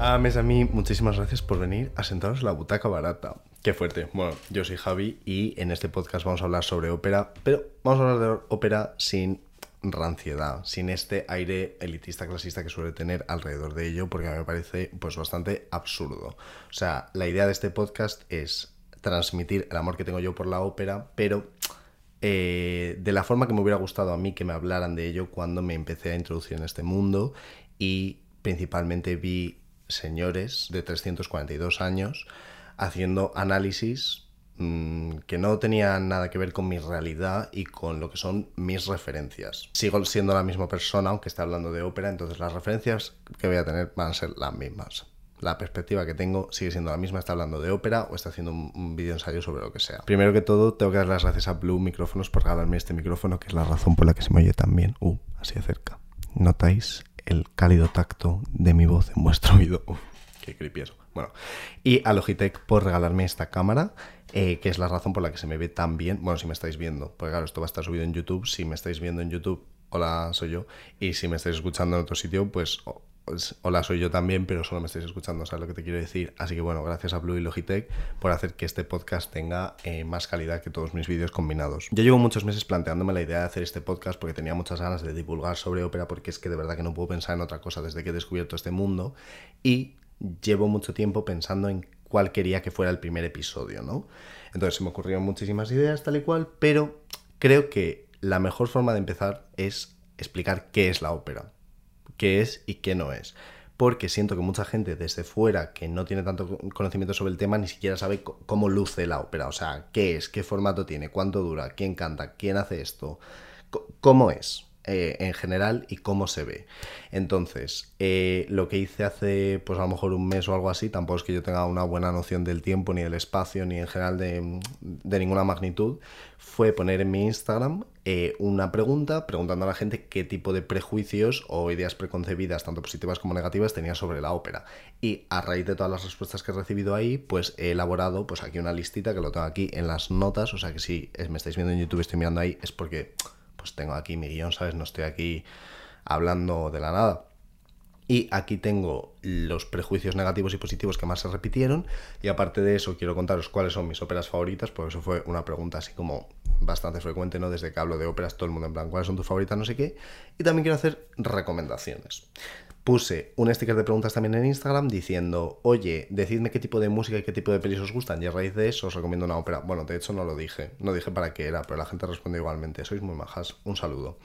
A mes a mí, muchísimas gracias por venir a sentaros en la butaca barata. Qué fuerte. Bueno, yo soy Javi y en este podcast vamos a hablar sobre ópera, pero vamos a hablar de ópera sin ranciedad, sin este aire elitista clasista que suele tener alrededor de ello, porque a mí me parece pues bastante absurdo. O sea, la idea de este podcast es transmitir el amor que tengo yo por la ópera, pero eh, de la forma que me hubiera gustado a mí que me hablaran de ello cuando me empecé a introducir en este mundo y principalmente vi señores de 342 años haciendo análisis mm, que no tenían nada que ver con mi realidad y con lo que son mis referencias. Sigo siendo la misma persona, aunque esté hablando de ópera, entonces las referencias que voy a tener van a ser las mismas la perspectiva que tengo sigue siendo la misma, está hablando de ópera o está haciendo un, vídeo ensayo sobre lo que sea. Primero que todo, tengo que dar las gracias a Blue Micrófonos por regalarme este micrófono, que es la razón por la que se me oye tan bien. Uh, así acerca. ¿Notáis el cálido tacto de mi voz en vuestro oído? Qué creepy eso. Bueno, y a Logitech por regalarme esta cámara, eh, que es la razón por la que se me ve tan bien. Bueno, si me estáis viendo, porque claro, esto va a estar subido en YouTube. Si me estáis viendo en YouTube, hola, soy yo. Y si me estáis escuchando en otro sitio, pues, hola, soy yo también, pero solo me estáis escuchando, ¿sabes lo que te quiero decir? Así que bueno, gracias a Blue y Logitech por hacer que este podcast tenga eh, más calidad que todos mis vídeos combinados. Yo llevo muchos meses planteándome la idea de hacer este podcast porque tenía muchas ganas de divulgar sobre ópera porque es que de verdad que no puedo pensar en otra cosa desde que he descubierto este mundo y llevo mucho tiempo pensando en cuál quería que fuera el primer episodio, ¿no? Entonces se me ocurrieron muchísimas ideas tal y cual, pero creo que la mejor forma de empezar es explicar qué es la ópera qué es y qué no es. Porque siento que mucha gente desde fuera que no tiene tanto conocimiento sobre el tema ni siquiera sabe cómo luce la ópera. O sea, qué es, qué formato tiene, cuánto dura, quién canta, quién hace esto, cómo es. Eh, en general y cómo se ve. Entonces, eh, lo que hice hace, pues a lo mejor un mes o algo así, tampoco es que yo tenga una buena noción del tiempo, ni del espacio, ni en general de, de ninguna magnitud, fue poner en mi Instagram eh, una pregunta preguntando a la gente qué tipo de prejuicios o ideas preconcebidas, tanto positivas como negativas, tenía sobre la ópera. Y a raíz de todas las respuestas que he recibido ahí, pues he elaborado pues aquí una listita que lo tengo aquí en las notas, o sea que si me estáis viendo en YouTube, estoy mirando ahí, es porque pues tengo aquí mi guion, ¿sabes? No estoy aquí hablando de la nada. Y aquí tengo los prejuicios negativos y positivos que más se repitieron. Y aparte de eso, quiero contaros cuáles son mis óperas favoritas, porque eso fue una pregunta así como bastante frecuente, ¿no? Desde que hablo de óperas, todo el mundo en plan, ¿cuáles son tus favoritas? No sé qué. Y también quiero hacer recomendaciones puse un sticker de preguntas también en Instagram diciendo, oye, decidme qué tipo de música y qué tipo de pelis os gustan y a raíz de eso os recomiendo una ópera. Bueno, de hecho no lo dije, no dije para qué era, pero la gente respondió igualmente. Sois muy majas, un saludo.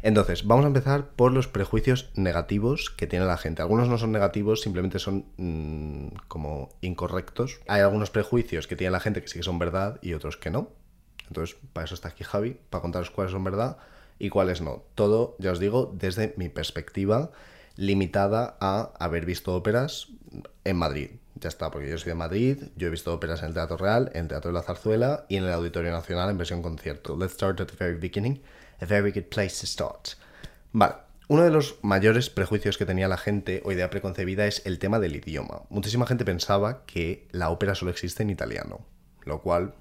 Entonces, vamos a empezar por los prejuicios negativos que tiene la gente. Algunos no son negativos, simplemente son mm, como incorrectos. Hay algunos prejuicios que tiene la gente que sí que son verdad y otros que no. Entonces, para eso está aquí Javi, para contaros cuáles son verdad y cuáles no. Todo, ya os digo, desde mi perspectiva limitada a haber visto óperas en Madrid. Ya está, porque yo soy de Madrid, yo he visto óperas en el Teatro Real, en el Teatro de la Zarzuela y en el Auditorio Nacional en versión concierto. Let's start at the very beginning. A very good place to start. Vale, uno de los mayores prejuicios que tenía la gente o idea preconcebida es el tema del idioma. Muchísima gente pensaba que la ópera solo existe en italiano, lo cual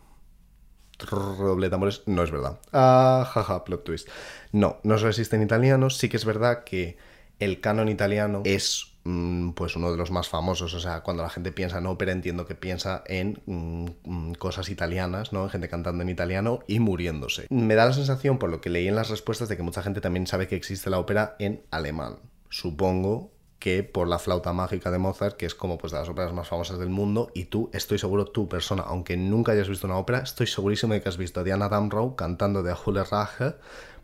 doble tambores, no es verdad. Ah, jaja, plot twist. No, no solo existe en italiano, sí que es verdad que el canon italiano es mm, pues uno de los más famosos. O sea, cuando la gente piensa en ópera, entiendo que piensa en mm, mm, cosas italianas, ¿no? Gente cantando en italiano y muriéndose. Me da la sensación, por lo que leí en las respuestas, de que mucha gente también sabe que existe la ópera en alemán. Supongo que por la flauta mágica de Mozart, que es como pues de las óperas más famosas del mundo, y tú, estoy seguro, tú persona, aunque nunca hayas visto una ópera, estoy segurísimo de que has visto a Diana Damrau cantando de Ahule Rache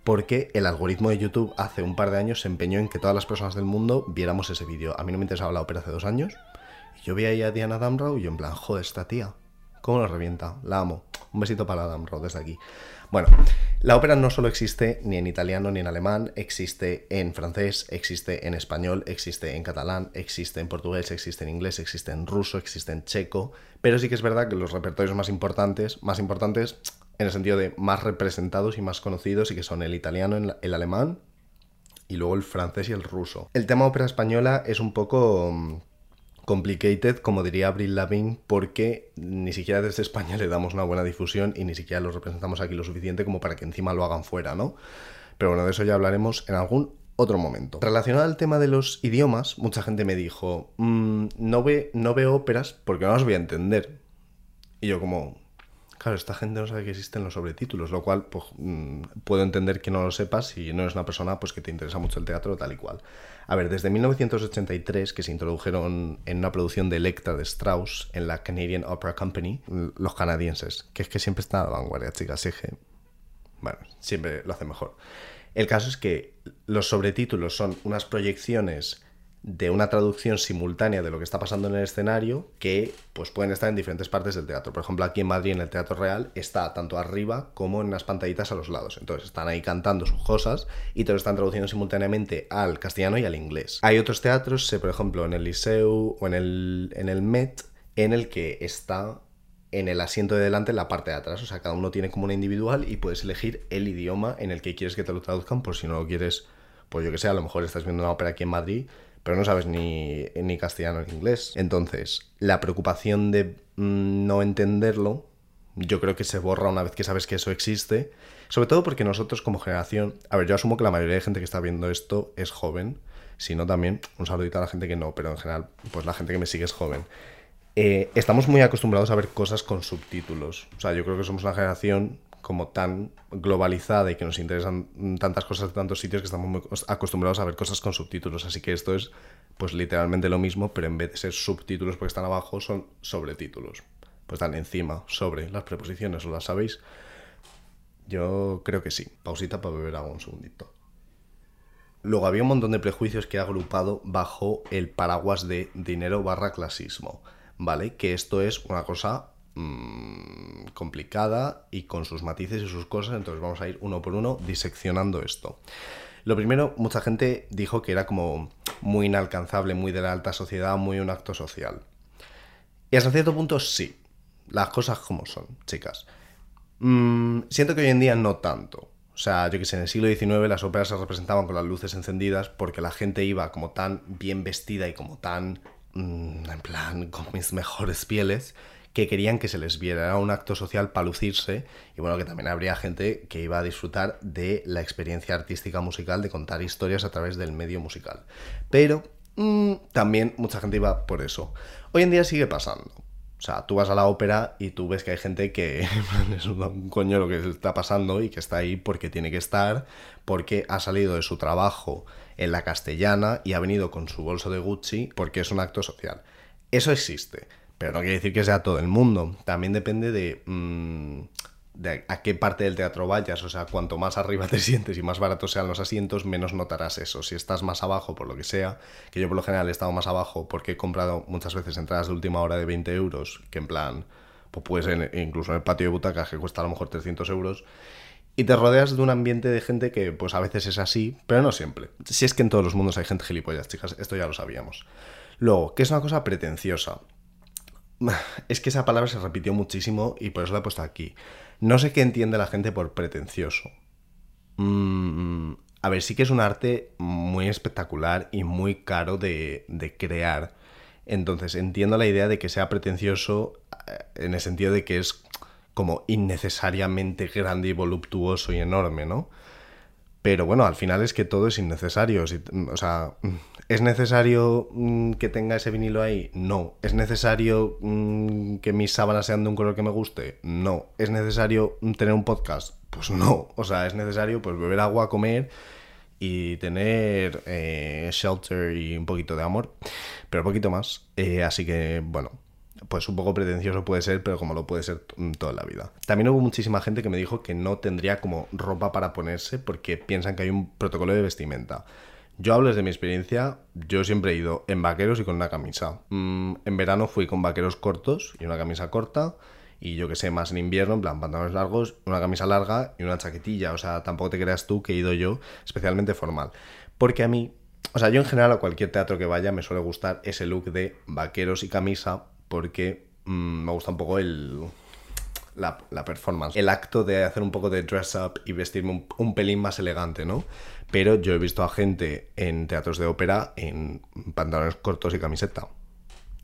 porque el algoritmo de YouTube hace un par de años se empeñó en que todas las personas del mundo viéramos ese vídeo. A mí no me interesaba la ópera hace dos años. Y yo vi ahí a Diana Damrau y yo en plan, joder, esta tía, ¿cómo la revienta? La amo. Un besito para la Damrau desde aquí. Bueno, la ópera no solo existe ni en italiano ni en alemán, existe en francés, existe en español, existe en catalán, existe en portugués, existe en inglés, existe en ruso, existe en checo, pero sí que es verdad que los repertorios más importantes, más importantes en el sentido de más representados y más conocidos y que son el italiano, el alemán y luego el francés y el ruso. El tema ópera española es un poco mm, complicated, como diría Abril Lavigne, porque ni siquiera desde España le damos una buena difusión y ni siquiera lo representamos aquí lo suficiente como para que encima lo hagan fuera, ¿no? Pero bueno, de eso ya hablaremos en algún otro momento. Relacionado al tema de los idiomas, mucha gente me dijo, "Mm, no, ve, no veo óperas porque no las voy a entender. Y yo como, claro, esta gente no sabe que existen los sobretítulos, lo cual pues, mm, puedo entender que no lo sepas si no eres una persona pues, que te interesa mucho el teatro tal y cual. A ver, desde 1983, que se introdujeron en una producción de Electra de Strauss en la Canadian Opera Company, los canadienses, que es que siempre están a la vanguardia, chicas, es bueno, siempre lo hacen mejor. El caso es que los sobretítulos son unas proyecciones de una traducción simultánea de lo que está pasando en el escenario que pues pueden estar en diferentes partes del teatro. Por ejemplo, aquí en Madrid, en el Teatro Real, está tanto arriba como en unas pantallitas a los lados. Entonces están ahí cantando sus cosas y te lo están traduciendo simultáneamente al castellano y al inglés. Hay otros teatros, sé, por ejemplo, en el Liceu o en el, en el Met, en el que está en el asiento de delante en la parte de atrás. O sea, cada uno tiene como una individual y puedes elegir el idioma en el que quieres que te lo traduzcan por si no lo quieres, pues yo que sé, a lo mejor estás viendo una ópera aquí en Madrid pero no sabes ni, ni castellano ni inglés. Entonces, la preocupación de mm, no entenderlo, yo creo que se borra una vez que sabes que eso existe. Sobre todo porque nosotros como generación, a ver, yo asumo que la mayoría de gente que está viendo esto es joven, si no también un saludito a la gente que no, pero en general, pues la gente que me sigue es joven. Eh, estamos muy acostumbrados a ver cosas con subtítulos. O sea, yo creo que somos una generación como tan globalizada y que nos interesan tantas cosas de tantos sitios que estamos muy acostumbrados a ver cosas con subtítulos. Así que esto es pues literalmente lo mismo, pero en vez de ser subtítulos porque están abajo, son sobretítulos. Pues están encima, sobre las preposiciones, ¿lo las sabéis? Yo creo que sí. Pausita para beber agua un segundito. Luego había un montón de prejuicios que he agrupado bajo el paraguas de dinero barra clasismo, ¿vale? Que esto es una cosa mmm, complicada y con sus matices y sus cosas, entonces vamos a ir uno por uno diseccionando esto. Lo primero, mucha gente dijo que era como muy inalcanzable, muy de la alta sociedad, muy un acto social. Y hasta cierto punto sí, las cosas como son, chicas. Mm, siento que hoy en día no tanto. O sea, yo que sé, en el siglo XIX las óperas se representaban con las luces encendidas porque la gente iba como tan bien vestida y como tan, mm, en plan, con mis mejores pieles, que querían que se les viera. Era un acto social para lucirse y bueno, que también habría gente que iba a disfrutar de la experiencia artística musical, de contar historias a través del medio musical. Pero mm, también mucha gente iba por eso. Hoy en día sigue pasando. O sea, tú vas a la ópera y tú ves que hay gente que es un coño lo que está pasando y que está ahí porque tiene que estar, porque ha salido de su trabajo en la castellana y ha venido con su bolso de Gucci porque es un acto social. Eso existe. Pero no quiere decir que sea todo el mundo. También depende de, mm, de a qué parte del teatro vayas. O sea, cuanto más arriba te sientes y más baratos sean los asientos, menos notarás eso. Si estás más abajo, por lo que sea, que yo por lo general he estado más abajo porque he comprado muchas veces entradas de última hora de 20 euros, que en plan, pues puedes ser incluso en el patio de butacas que cuesta a lo mejor 300 euros. Y te rodeas de un ambiente de gente que pues a veces es así, pero no siempre. Si es que en todos los mundos hay gente gilipollas, chicas, esto ya lo sabíamos. Luego, ¿qué es una cosa pretenciosa? Es que esa palabra se repitió muchísimo y por eso la he puesto aquí. No sé qué entiende la gente por pretencioso. Mm, a ver, sí que es un arte muy espectacular y muy caro de, de crear. Entonces entiendo la idea de que sea pretencioso eh, en el sentido de que es como innecesariamente grande y voluptuoso y enorme, ¿no? Pero bueno, al final es que todo es innecesario. o sea, ¿es necesario mm, que tenga ese vinilo ahí? No. ¿Es necesario mm, que mis sábanas sean de un color que me guste? No. ¿Es necesario mm, tener un podcast? Pues no. O sea, es necesario pues beber agua, comer y tener eh, shelter y un poquito de amor. Pero poquito más. Eh, así que, bueno, pues un poco pretencioso puede ser, pero como lo puede ser toda la vida. También hubo muchísima gente que me dijo que no tendría como ropa para ponerse porque piensan que hay un protocolo de vestimenta. Yo hablo desde mi experiencia, yo siempre he ido en vaqueros y con una camisa. Mm, en verano fui con vaqueros cortos y una camisa corta. Y yo que sé, más en invierno, en plan pantalones largos, una camisa larga y una chaquetilla. O sea, tampoco te creas tú que he ido yo especialmente formal. Porque a mí, o sea, yo en general a cualquier teatro que vaya me suele gustar ese look de vaqueros y camisa porque mm, me gusta un poco el, la, performance, el acto de hacer un poco de dress up y vestirme un, pelín más elegante, ¿no? Pero yo he visto a gente en teatros de ópera en pantalones cortos y camiseta.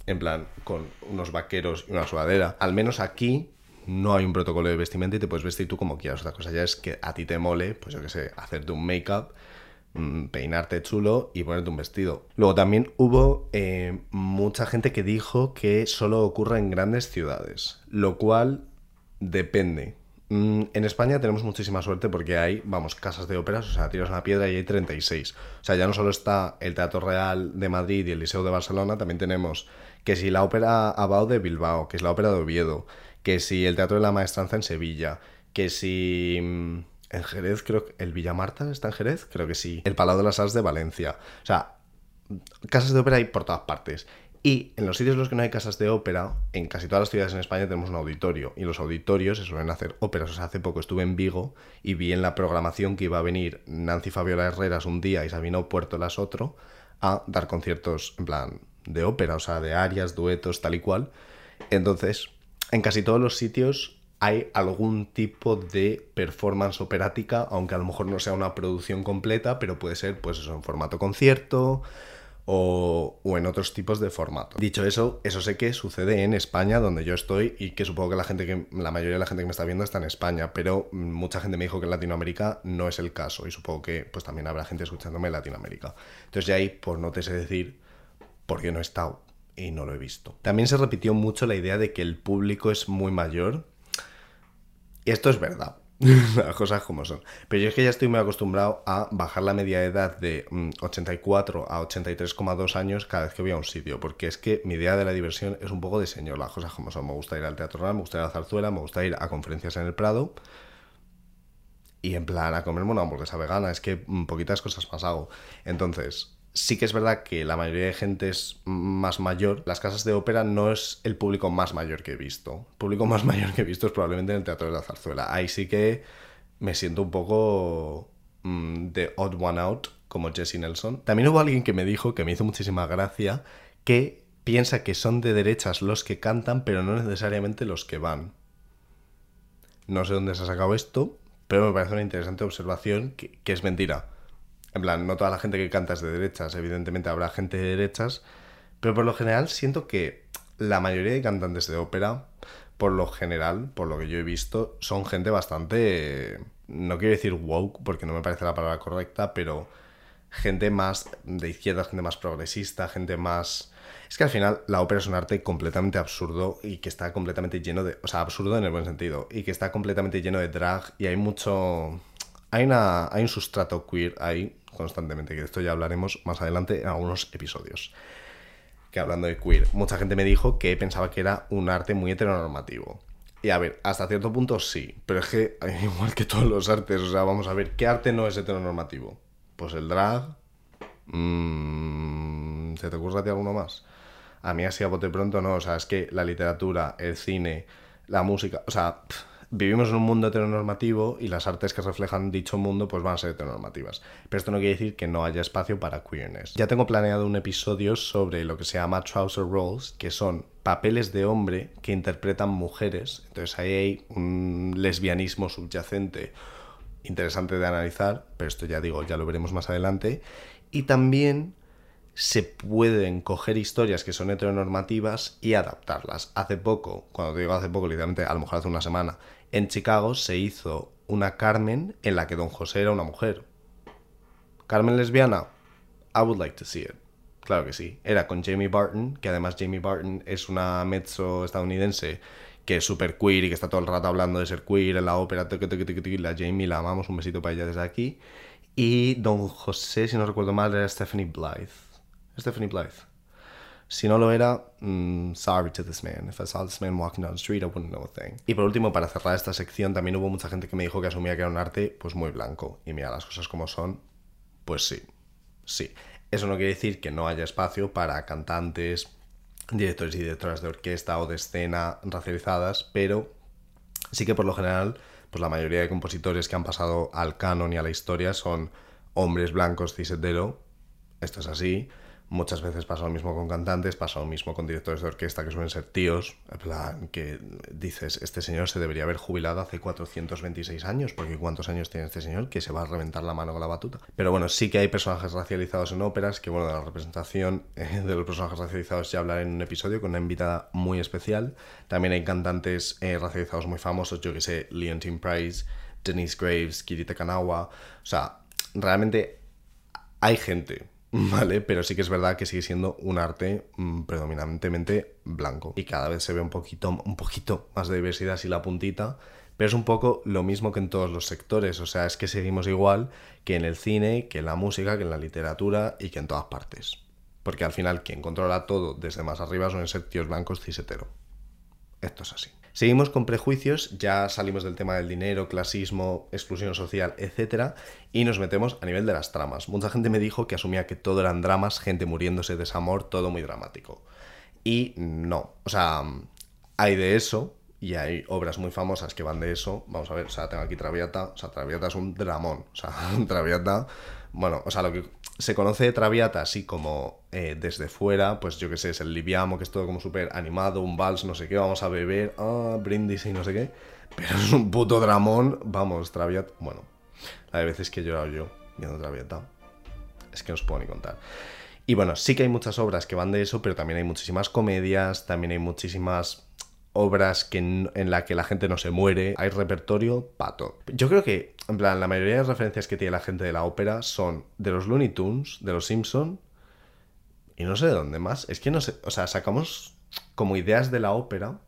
En plan, con unos vaqueros y una sudadera. Al menos aquí no hay un protocolo de vestimenta y te puedes vestir tú como quieras. Otra cosa ya es que a ti te mole, pues yo qué sé, hacerte un make-up peinarte chulo y ponerte un vestido. Luego también hubo eh, mucha gente que dijo que solo ocurre en grandes ciudades, lo cual depende. Mm, En España tenemos muchísima suerte porque hay, vamos, casas de óperas, o sea, tiras una piedra y hay 36. O sea, ya no solo está el Teatro Real de Madrid y el Liceo de Barcelona, también tenemos que si la ópera Abao de Bilbao, que es la ópera de Oviedo, que si el Teatro de la Maestranza en Sevilla, que si mm, en Jerez, creo que el Villamarta está en Jerez, creo que sí, el Palau de las Arts de Valencia. O sea, casas de ópera hay por todas partes. Y en los sitios en los que no hay casas de ópera, en casi todas las ciudades en España tenemos un auditorio. Y los auditorios se suelen hacer óperas. O sea, hace poco estuve en Vigo y vi en la programación que iba a venir Nancy Fabiola Herreras un día y Sabino Puertolas otro a dar conciertos en plan de ópera, o sea, de arias, duetos, tal y cual. Entonces, en casi todos los sitios hay algún tipo de performance operática, aunque a lo mejor no sea una producción completa, pero puede ser, pues en formato concierto o, o en otros tipos de formato. Dicho eso, eso sé que sucede en España, donde yo estoy, y que supongo que la gente que, la mayoría de la gente que me está viendo está en España, pero mucha gente me dijo que en Latinoamérica no es el caso, y supongo que pues también habrá gente escuchándome en Latinoamérica. Entonces ya ahí, pues no te sé decir por qué no he estado y no lo he visto. También se repitió mucho la idea de que el público es muy mayor. Y esto es verdad. Las cosas como son. Pero yo es que ya estoy muy acostumbrado a bajar la media edad de mm, 84 a 83,2 años cada vez que voy a un sitio. Porque es que mi idea de la diversión es un poco de señor. Las cosas como son. Me gusta ir al Teatro me gusta ir a la Zarzuela, me gusta ir a conferencias en el Prado. Y en plan, a comerme una hamburguesa vegana. Es que mm, poquitas cosas más hago. Entonces, sí que es verdad que la mayoría de gente es más mayor. Las casas de ópera no es el público más mayor que he visto. El público más mayor que he visto es probablemente en el Teatro de la Zarzuela. Ahí sí que me siento un poco mm, de odd one out, como Jesse Nelson. También hubo alguien que me dijo, que me hizo muchísima gracia, que piensa que son de derechas los que cantan, pero no necesariamente los que van. No sé dónde se ha sacado esto, pero me parece una interesante observación que es mentira. En plan, no toda la gente que canta es de derechas, evidentemente habrá gente de derechas, pero por lo general siento que la mayoría de cantantes de ópera, por lo general, por lo que yo he visto, son gente bastante, no quiero decir woke, porque no me parece la palabra correcta, pero gente más de izquierda, gente más progresista, gente más... Es que al final la ópera es un arte completamente absurdo y que está completamente lleno de... O sea, absurdo en el buen sentido. Y que está completamente lleno de drag y hay mucho... Hay, un sustrato queer ahí constantemente, que de esto ya hablaremos más adelante en algunos episodios. Que hablando de queer, mucha gente me dijo que pensaba que era un arte muy heteronormativo. Y a ver, hasta cierto punto sí, pero es que igual que todos los artes, o sea, vamos a ver, ¿qué arte no es heteronormativo? Pues el drag. Mmm, ¿Se te ocurre a ti alguno más? A mí así a bote pronto no, o sea, es que la literatura, el cine, la música, o sea, pff, vivimos en un mundo heteronormativo y las artes que reflejan dicho mundo pues van a ser heteronormativas. Pero esto no quiere decir que no haya espacio para queerness. Ya tengo planeado un episodio sobre lo que se llama trouser roles, que son papeles de hombre que interpretan mujeres. Entonces ahí hay un lesbianismo subyacente interesante de analizar, pero esto ya digo, ya lo veremos más adelante. Y también se pueden coger historias que son heteronormativas y adaptarlas. Hace poco, cuando te digo hace poco, literalmente a lo mejor hace una semana, en Chicago se hizo una Carmen en la que Don José era una mujer. ¿Carmen lesbiana? I would like to see it. Claro que sí. Era con Jamie Barton, que además Jamie Barton es una mezzo estadounidense que es súper queer y que está todo el rato hablando de ser queer en la ópera. Toque, toque, toque, la Jamie la amamos, un besito para ella desde aquí. Y Don José, si no recuerdo mal, era Stephanie Blythe. Stephanie Blythe. Si no lo era, mm, sorry to this man. If I saw this man walking down the street, I wouldn't know a thing. Y por último, para cerrar esta sección, también hubo mucha gente que me dijo que asumía que era un arte pues muy blanco. Y mira, las cosas como son, pues sí, sí. Eso no quiere decir que no haya espacio para cantantes, directores y directoras de orquesta o de escena racializadas, pero sí que por lo general, pues la mayoría de compositores que han pasado al canon y a la historia son hombres blancos cis hetero. Esto es así. Muchas veces pasa lo mismo con cantantes, pasa lo mismo con directores de orquesta que suelen ser tíos, en plan que dices, este señor se debería haber jubilado hace 426 años, porque ¿cuántos años tiene este señor que se va a reventar la mano con la batuta? Pero bueno, sí que hay personajes racializados en óperas, que bueno, de la representación eh, de los personajes racializados ya hablaré en un episodio con una invitada muy especial. También hay cantantes eh, racializados muy famosos, yo que sé, Leontine Price, Denise Graves, Kirita Kanawa, o sea, realmente Hay gente, ¿vale? Pero sí que es verdad que sigue siendo un arte mm, predominantemente blanco. Y cada vez se ve un poquito, un poquito más de diversidad, así la puntita. Pero es un poco lo mismo que en todos los sectores. O sea, es que seguimos igual que en el cine, que en la música, que en la literatura y que en todas partes. Porque al final quien controla todo desde más arriba son ser tíos blancos cisetero. Esto es así. Seguimos con prejuicios, ya salimos del tema del dinero, clasismo, exclusión social, etc. Y nos metemos a nivel de las tramas. Mucha gente me dijo que asumía que todo eran dramas, gente muriéndose, desamor, todo muy dramático. Y no, o sea, hay de eso, y hay obras muy famosas que van de eso. Vamos a ver, o sea, tengo aquí Traviata. O sea, Traviata es un dramón. O sea, Traviata. Bueno, o sea, lo que se conoce de Traviata así como eh, desde fuera, pues yo qué sé, es el liviamo, que es todo como súper animado, un vals, no sé qué, vamos a beber, ah, brindis y no sé qué. Pero es un puto dramón, vamos, Traviata. Bueno, la veces que he llorado yo viendo Traviata. Es que no os puedo ni contar. Y bueno, sí que hay muchas obras que van de eso, pero también hay muchísimas comedias, también hay muchísimas obras que en, la que la gente no se muere, hay repertorio pato. Yo creo que, en plan, la mayoría de las referencias que tiene la gente de la ópera son de los Looney Tunes, de los Simpson y no sé de dónde más. Es que no sé, o sea, sacamos como ideas de la ópera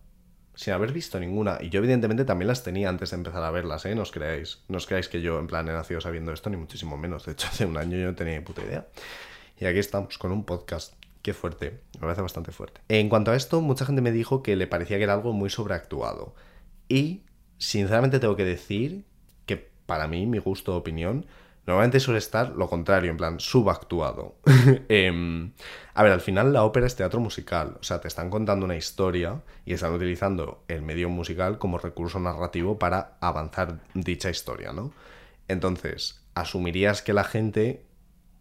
sin haber visto ninguna. Y yo evidentemente también las tenía antes de empezar a verlas, ¿eh? No os creáis. No os creáis que yo en plan he nacido sabiendo esto, ni muchísimo menos. De hecho, hace un año yo no tenía ni puta idea. Y aquí estamos con un podcast Qué fuerte, me parece bastante fuerte. En cuanto a esto, mucha gente me dijo que le parecía que era algo muy sobreactuado. Y, sinceramente, tengo que decir para mí, mi gusto opinión, normalmente suele estar lo contrario, en plan, subactuado. Em, a ver, al final la ópera es teatro musical, o sea, te están contando una historia y están utilizando el medio musical como recurso narrativo para avanzar dicha historia, ¿no? Entonces, asumirías que la gente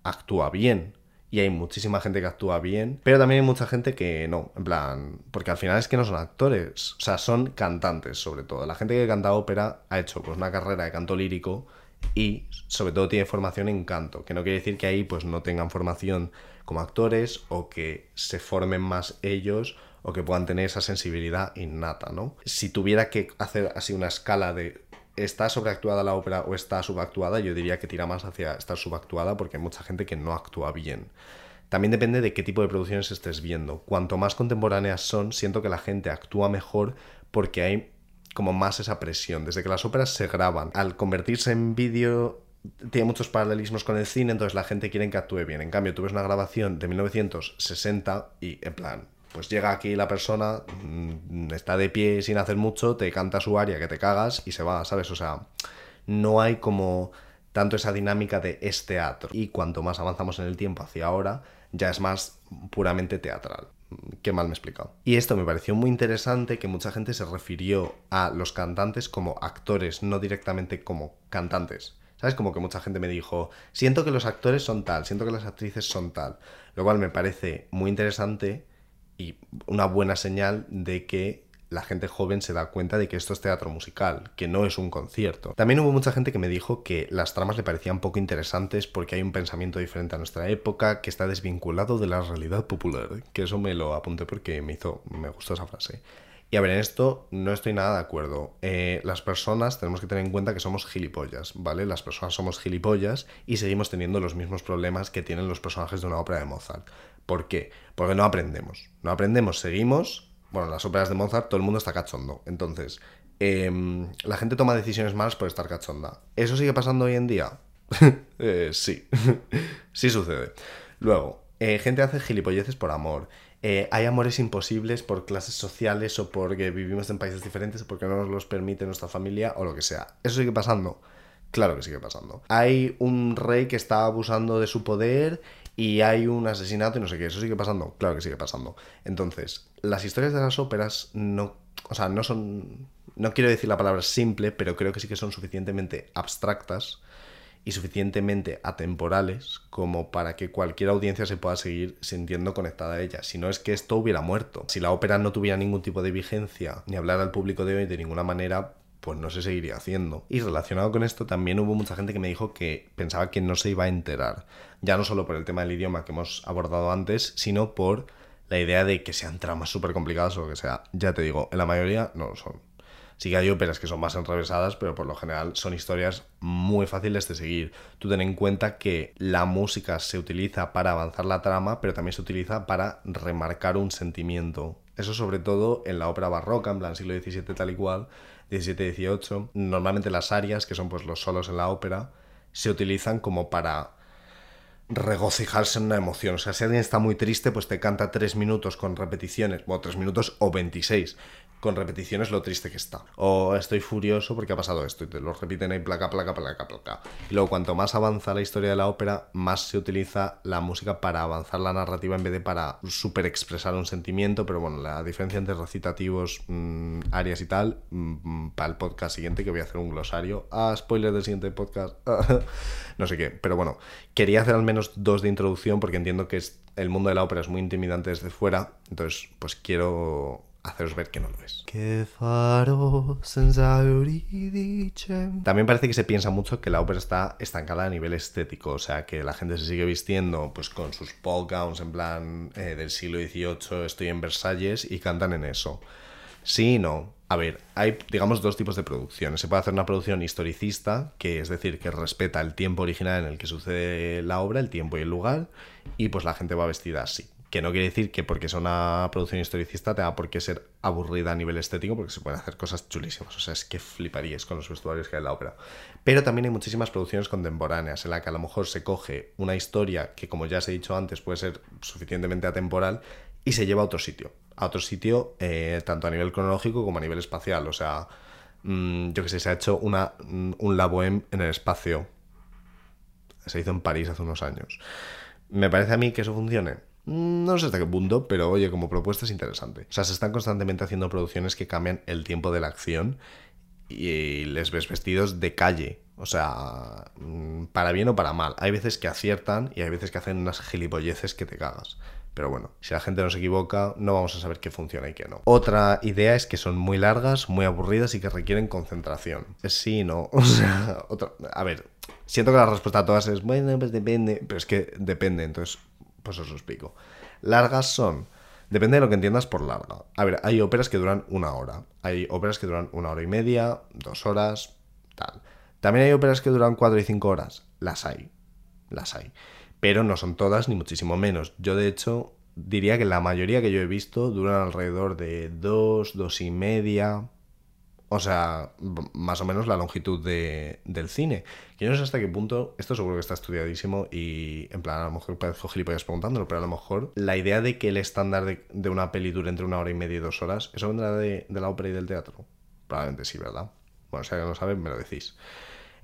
actúa bien y hay muchísima gente que actúa bien, pero también hay mucha gente que no, en plan, porque al final es que no son actores, o sea, son cantantes sobre todo. La gente que canta ópera ha hecho pues una carrera de canto lírico y sobre todo tiene formación en canto, que no quiere decir que ahí pues no tengan formación como actores o que se formen más ellos o que puedan tener esa sensibilidad innata, ¿no? Si tuviera que hacer así una escala de está sobreactuada la ópera o está subactuada, yo diría que tira más hacia estar subactuada porque hay mucha gente que no actúa bien. También depende de qué tipo de producciones estés viendo. Cuanto más contemporáneas son, siento que la gente actúa mejor porque hay como más esa presión. Desde que las óperas se graban, al convertirse en vídeo tiene muchos paralelismos con el cine, entonces la gente quiere que actúe bien. En cambio, tú ves una grabación de 1960 y en plan, pues llega aquí la persona, mm, está de pie sin hacer mucho, te canta su aria que te cagas y se va, ¿sabes? O sea, no hay como tanto esa dinámica de es teatro. Y cuanto más avanzamos en el tiempo hacia ahora, ya es más puramente teatral. Qué mal me he explicado. Y esto me pareció muy interesante que mucha gente se refirió a los cantantes como actores, no directamente como cantantes. ¿Sabes? Como que mucha gente me dijo, siento que los actores son tal, siento que las actrices son tal. Lo cual me parece muy interesante y una buena señal de que la gente joven se da cuenta de que esto es teatro musical, que no es un concierto. También hubo mucha gente que me dijo que las tramas le parecían poco interesantes porque hay un pensamiento diferente a nuestra época, que está desvinculado de la realidad popular, que eso me lo apunté porque me hizo, me gustó esa frase. Y a ver, en esto no estoy nada de acuerdo. Eh, las personas tenemos que tener en cuenta que somos gilipollas, ¿vale? Las personas somos gilipollas y seguimos teniendo los mismos problemas que tienen los personajes de una ópera de Mozart. ¿Por qué? Porque no aprendemos. No aprendemos, seguimos. Bueno, las óperas de Mozart todo el mundo está cachondo. Entonces, em, la gente toma decisiones malas por estar cachonda. ¿Eso sigue pasando hoy en día? Eh, sí, sí sucede. Luego, eh, gente hace gilipolleces por amor. Eh, hay amores imposibles por clases sociales o porque vivimos en países diferentes o porque no nos los permite nuestra familia o lo que sea. ¿Eso sigue pasando? Claro que sigue pasando. Hay un rey que está abusando de su poder y hay un asesinato y no sé qué, eso sigue pasando, claro que sigue pasando. Entonces, las historias de las óperas no, o sea, no son, no quiero decir la palabra simple, pero creo que sí que son suficientemente abstractas y suficientemente atemporales como para que cualquier audiencia se pueda seguir sintiendo conectada a ella. Si no es que esto hubiera muerto. Si la ópera no tuviera ningún tipo de vigencia ni hablar al público de hoy de ninguna manera, pues no se seguiría haciendo. Y relacionado con esto también hubo mucha gente que me dijo que pensaba que no se iba a enterar ya no solo por el tema del idioma que hemos abordado antes, sino por la idea de que sean tramas súper complicadas o lo que sea. Ya te digo, en la mayoría no lo son. Sí que hay óperas que son más enrevesadas, pero por lo general son historias muy fáciles de seguir. Tú ten en cuenta que la música se utiliza para avanzar la trama, pero también se utiliza para remarcar un sentimiento. Eso sobre todo en la ópera barroca, en plan siglo XVII tal y cual, XVII-XVIII. Normalmente las arias, que son pues los solos en la ópera, se utilizan como para regocijarse en una emoción. O sea, si alguien está muy triste, pues te canta tres minutos con repeticiones, o tres minutos o 26 con repeticiones lo triste que está. O estoy furioso porque ha pasado esto y te lo repiten ahí placa, placa, placa, placa. Y luego cuanto más avanza la historia de la ópera, más se utiliza la música para avanzar la narrativa en vez de para super expresar un sentimiento. Pero bueno, la diferencia entre recitativos, mm, arias y tal, mm, para el podcast siguiente que voy a hacer un glosario. Ah, spoiler del siguiente podcast. no sé qué. Pero bueno, quería hacer al menos dos de introducción porque entiendo que el mundo de la ópera es muy intimidante desde fuera. Entonces, pues quiero haceros ver que no lo es. También parece que se piensa mucho que la ópera está estancada a nivel estético, o sea, que la gente se sigue vistiendo pues con sus ball gowns en plan eh, del siglo XVIII, estoy en Versalles y cantan en eso. Sí y no. A ver, hay, digamos, dos tipos de producciones. Se puede hacer una producción historicista, que es decir, que respeta el tiempo original en el que sucede la obra, el tiempo y el lugar, y pues la gente va vestida así. Que no quiere decir que porque es una producción historicista tenga por qué ser aburrida a nivel estético, porque se pueden hacer cosas chulísimas. O sea, es que fliparíais con los vestuarios que hay en la ópera. Pero también hay muchísimas producciones contemporáneas en la que a lo mejor se coge una historia que, como ya os he dicho antes, puede ser suficientemente atemporal y se lleva a otro sitio. A otro sitio, eh, tanto a nivel cronológico como a nivel espacial. O sea, mm, yo que sé, se ha hecho una, mm, un La Bohème en el espacio. Se hizo en París hace unos años. ¿Me parece a mí que eso funcione? No sé hasta qué punto, pero oye, como propuesta es interesante. O sea, se están constantemente haciendo producciones que cambian el tiempo de la acción y les ves vestidos de calle. O sea, mm, para bien o para mal. Hay veces que aciertan y hay veces que hacen unas gilipolleces que te cagas. Pero bueno, si la gente no se equivoca, no vamos a saber qué funciona y qué no. Otra idea es que son muy largas, muy aburridas y que requieren concentración. Sí, no. O sea, otra... a ver, siento que la respuesta a todas es, bueno, pues depende, pero es que depende. Entonces, pues os explico. Largas son, depende de lo que entiendas por larga. A ver, hay óperas que duran una hora, hay óperas que duran una hora y media, dos horas, tal. También hay óperas que duran cuatro y cinco horas, las hay, las hay. Pero no son todas, ni muchísimo menos. Yo, de hecho, diría que la mayoría que yo he visto duran alrededor de dos, dos y media, o sea, más o menos la longitud de, del cine. Que yo no sé hasta qué punto, esto seguro que está estudiadísimo y en plan, a lo mejor parezco gilipollas preguntándolo, pero a lo mejor la idea de que el estándar de, una peli dure entre una hora y media y dos horas, ¿eso vendrá de, de la ópera y del teatro? Probablemente sí, ¿verdad? Bueno, si alguien lo sabe, me lo decís.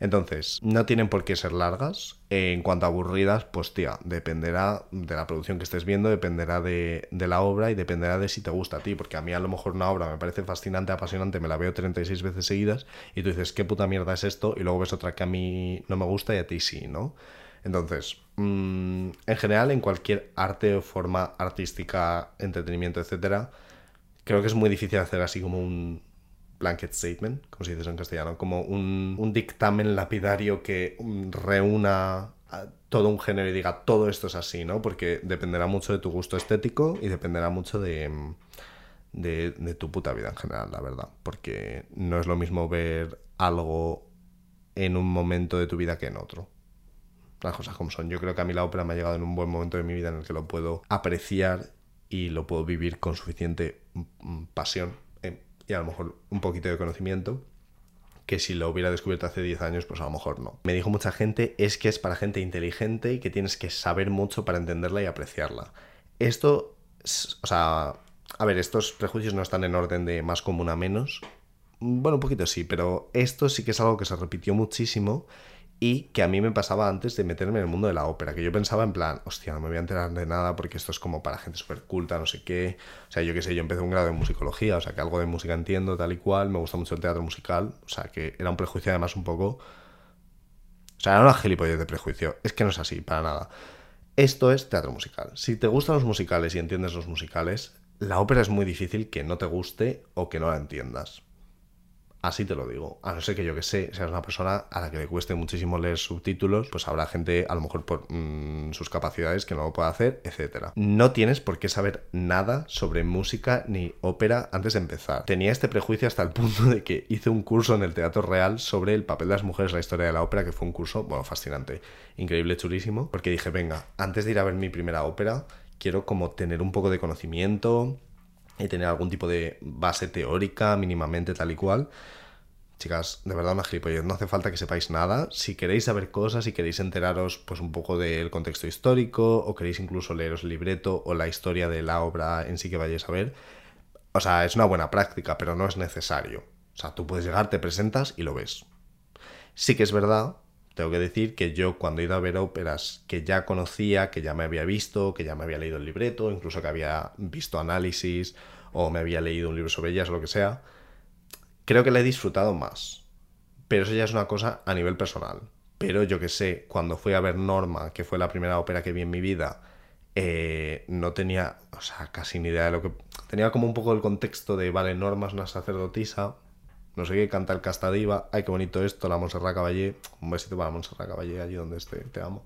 Entonces, no tienen por qué ser largas. En cuanto a aburridas, pues tía, dependerá de la producción que estés viendo, dependerá de, la obra y dependerá de si te gusta a ti. Porque a mí a lo mejor una obra me parece fascinante, apasionante, me la veo 36 veces seguidas y tú dices, ¿qué puta mierda es esto? Y luego ves otra que a mí no me gusta y a ti sí, ¿no? Entonces, mm, en general, en cualquier arte o forma artística, entretenimiento, etcétera, creo que es muy difícil hacer así como un, blanket statement, como se dice en castellano, como un, dictamen lapidario que mm, reúna todo un género y diga todo esto es así, ¿no? Porque dependerá mucho de tu gusto estético y dependerá mucho de, mm, de, de, tu puta vida en general, la verdad. Porque no es lo mismo ver algo en un momento de tu vida que en otro. Las cosas como son. Yo creo que a mí la ópera me ha llegado en un buen momento de mi vida en el que lo puedo apreciar y lo puedo vivir con suficiente mm, pasión y a lo mejor un poquito de conocimiento que si lo hubiera descubierto hace 10 años, pues a lo mejor no. Me dijo mucha gente, es que es para gente inteligente y que tienes que saber mucho para entenderla y apreciarla. Esto, o sea, a ver, estos prejuicios no están en orden de más común a menos. Bueno, un poquito sí, pero esto sí que es algo que se repitió muchísimo y que a mí me pasaba antes de meterme en el mundo de la ópera, que yo pensaba en plan, hostia, no me voy a enterar de nada porque esto es como para gente súper culta, no sé qué. O sea, yo qué sé, yo empecé un grado de musicología, o sea, que algo de música entiendo, tal y cual, me gusta mucho el teatro musical, o sea, que era un prejuicio además un poco... O sea, era una gilipollez de prejuicio, es que no es así, para nada. Esto es teatro musical. Si te gustan los musicales y entiendes los musicales, la ópera es muy difícil que no te guste o que no la entiendas Así te lo digo. A no ser que yo que sé, seas una persona a la que le cueste muchísimo leer subtítulos, pues habrá gente, a lo mejor por mm, sus capacidades, que no lo pueda hacer, etc. No tienes por qué saber nada sobre música ni ópera antes de empezar. Tenía este prejuicio hasta el punto de que hice un curso en el Teatro Real sobre el papel de las mujeres en la historia de la ópera, que fue un curso, bueno, fascinante, increíble, chulísimo, porque dije, venga, antes de ir a ver mi primera ópera, quiero como tener un poco de conocimiento, y tener algún tipo de base teórica mínimamente tal y cual. Chicas, de verdad una gilipollez, no hace falta que sepáis nada. Si queréis saber cosas, si queréis enteraros pues un poco del contexto histórico o queréis incluso leeros el libreto o la historia de la obra en sí que vayáis a ver, o sea, es una buena práctica, pero no es necesario. O sea, tú puedes llegar, te presentas y lo ves. Sí que es verdad, tengo que decir que yo cuando he ido a ver óperas que ya conocía, que ya me había visto, que ya me había leído el libreto, incluso que había visto análisis o me había leído un libro sobre ellas o lo que sea, creo que la he disfrutado más. Pero eso ya es una cosa a nivel personal. Pero yo que sé, cuando fui a ver Norma, que fue la primera ópera que vi en mi vida, eh, no tenía, o sea, casi ni idea de lo que... Tenía como un poco el contexto de, vale, Norma es una sacerdotisa, no sé qué, canta el Castadiva, ay, qué bonito esto, la Montserrat Caballé, un besito para Montserrat Caballé, allí donde esté, te amo.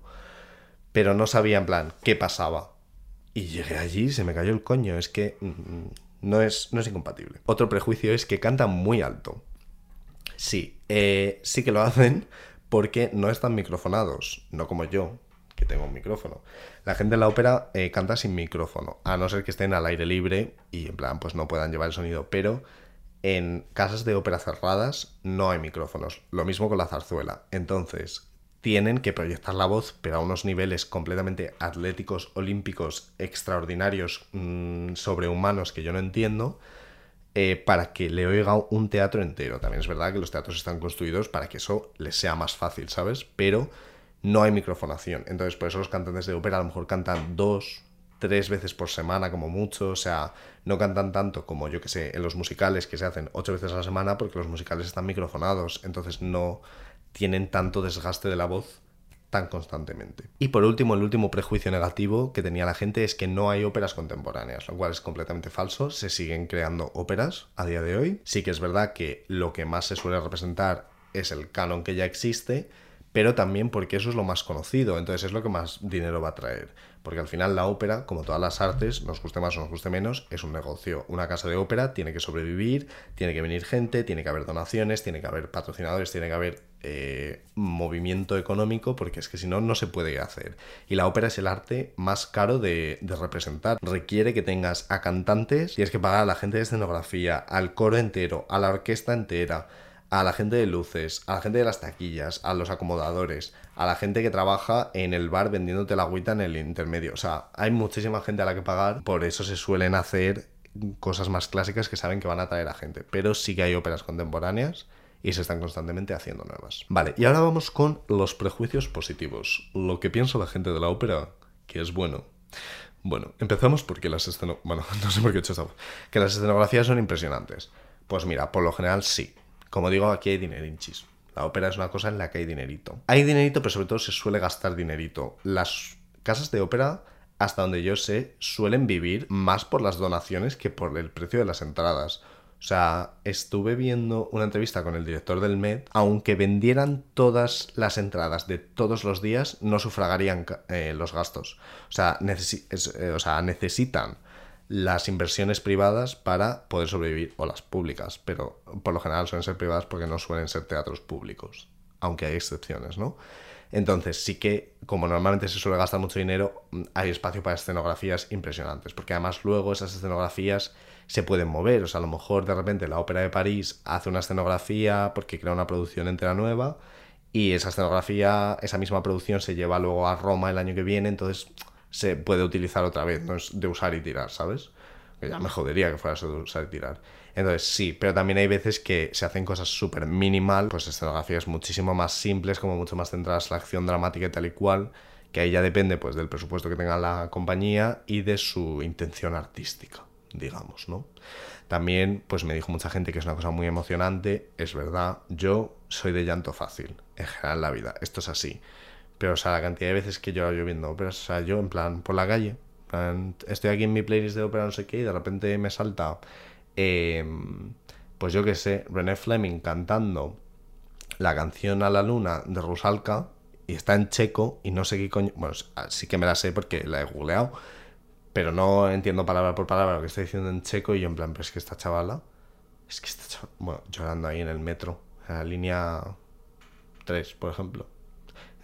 Pero no sabía en plan qué pasaba. Y llegué allí y se me cayó el coño, es que mm, no, es, no es incompatible. Otro prejuicio es que cantan muy alto. Sí, eh, sí que lo hacen porque no están microfonados, no como yo, que tengo un micrófono. La gente en la ópera eh, canta sin micrófono, a no ser que estén al aire libre y en plan pues no puedan llevar el sonido, pero en casas de ópera cerradas no hay micrófonos. Lo mismo con la zarzuela. Entonces, tienen que proyectar la voz, pero a unos niveles completamente atléticos, olímpicos, extraordinarios, mm, sobrehumanos que yo no entiendo, eh, para que le oiga un teatro entero. También es verdad que los teatros están construidos para que eso les sea más fácil, ¿sabes? Pero no hay microfonación. Entonces, por eso los cantantes de ópera a lo mejor cantan dos, tres veces por semana como mucho, o sea, no cantan tanto como yo que sé, en los musicales que se hacen ocho veces a la semana porque los musicales están microfonados, entonces no tienen tanto desgaste de la voz tan constantemente. Y por último, el último prejuicio negativo que tenía la gente es que no hay óperas contemporáneas, lo cual es completamente falso, se siguen creando óperas a día de hoy. Sí que es verdad que lo que más se suele representar es el canon que ya existe, pero también porque eso es lo más conocido, entonces es lo que más dinero va a traer. Porque al final la ópera, como todas las artes, nos guste más o nos guste menos, es un negocio. Una casa de ópera tiene que sobrevivir, tiene que venir gente, tiene que haber donaciones, tiene que haber patrocinadores, tiene que haber eh, movimiento económico, porque es que si no, no se puede hacer. Y la ópera es el arte más caro de, de representar. Requiere que tengas a cantantes, tienes que pagar a la gente de escenografía, al coro entero, a la orquesta entera a la gente de luces, a la gente de las taquillas, a los acomodadores, a la gente que trabaja en el bar vendiéndote la agüita en el intermedio. O sea, hay muchísima gente a la que pagar, por eso se suelen hacer cosas más clásicas que saben que van a traer a gente. Pero sí que hay óperas contemporáneas y se están constantemente haciendo nuevas. Vale, y ahora vamos con los prejuicios positivos. Lo que piensa la gente de la ópera, que es bueno. Bueno, empezamos porque las escenografías... Bueno, no sé por qué he hecho esto. Que las escenografías son impresionantes. Pues mira, por lo general sí. Como digo, aquí hay dinerinchis. La ópera es una cosa en la que hay dinerito. Hay dinerito, pero sobre todo se suele gastar dinerito. Las casas de ópera, hasta donde yo sé, suelen vivir más por las donaciones que por el precio de las entradas. O sea, estuve viendo una entrevista con el director del Met. Aunque vendieran todas las entradas de todos los días, no sufragarían eh, los gastos. O eh, o sea, necesitan las inversiones privadas para poder sobrevivir, o las públicas, pero por lo general suelen ser privadas porque no suelen ser teatros públicos, aunque hay excepciones, ¿no? Entonces sí que, como normalmente se suele gastar mucho dinero, hay espacio para escenografías impresionantes, porque además luego esas escenografías se pueden mover, o sea, a lo mejor de repente la Ópera de París hace una escenografía porque crea una producción entera nueva, y esa escenografía, esa misma producción se lleva luego a Roma el año que viene, entonces se puede utilizar otra vez, no es de usar y tirar, ¿sabes? Que ya me jodería que fuera eso de usar y tirar. Entonces sí, pero también hay veces que se hacen cosas súper minimal, pues escenografías muchísimo más simples, como mucho más centradas en la acción dramática y tal y cual, que ahí ya depende pues del presupuesto que tenga la compañía y de su intención artística, digamos, ¿no? También pues me dijo mucha gente que es una cosa muy emocionante, es verdad, yo soy de llanto fácil, en general en la vida, esto es así. Pero, o sea, la cantidad de veces que yo he viendo óperas, o sea, yo en plan, por la calle, estoy aquí en mi playlist de ópera, no sé qué, y de repente me salta em, pues yo qué sé, René Fleming cantando la canción a la luna de Rusalka y está en checo y no sé qué coño. Bueno, sí que me la sé porque la he googleado, pero no entiendo palabra por palabra lo que está diciendo en checo y yo en plan, pero es que esta chavala, es que esta chavala, bueno, llorando ahí en el metro, en la línea 3, por ejemplo.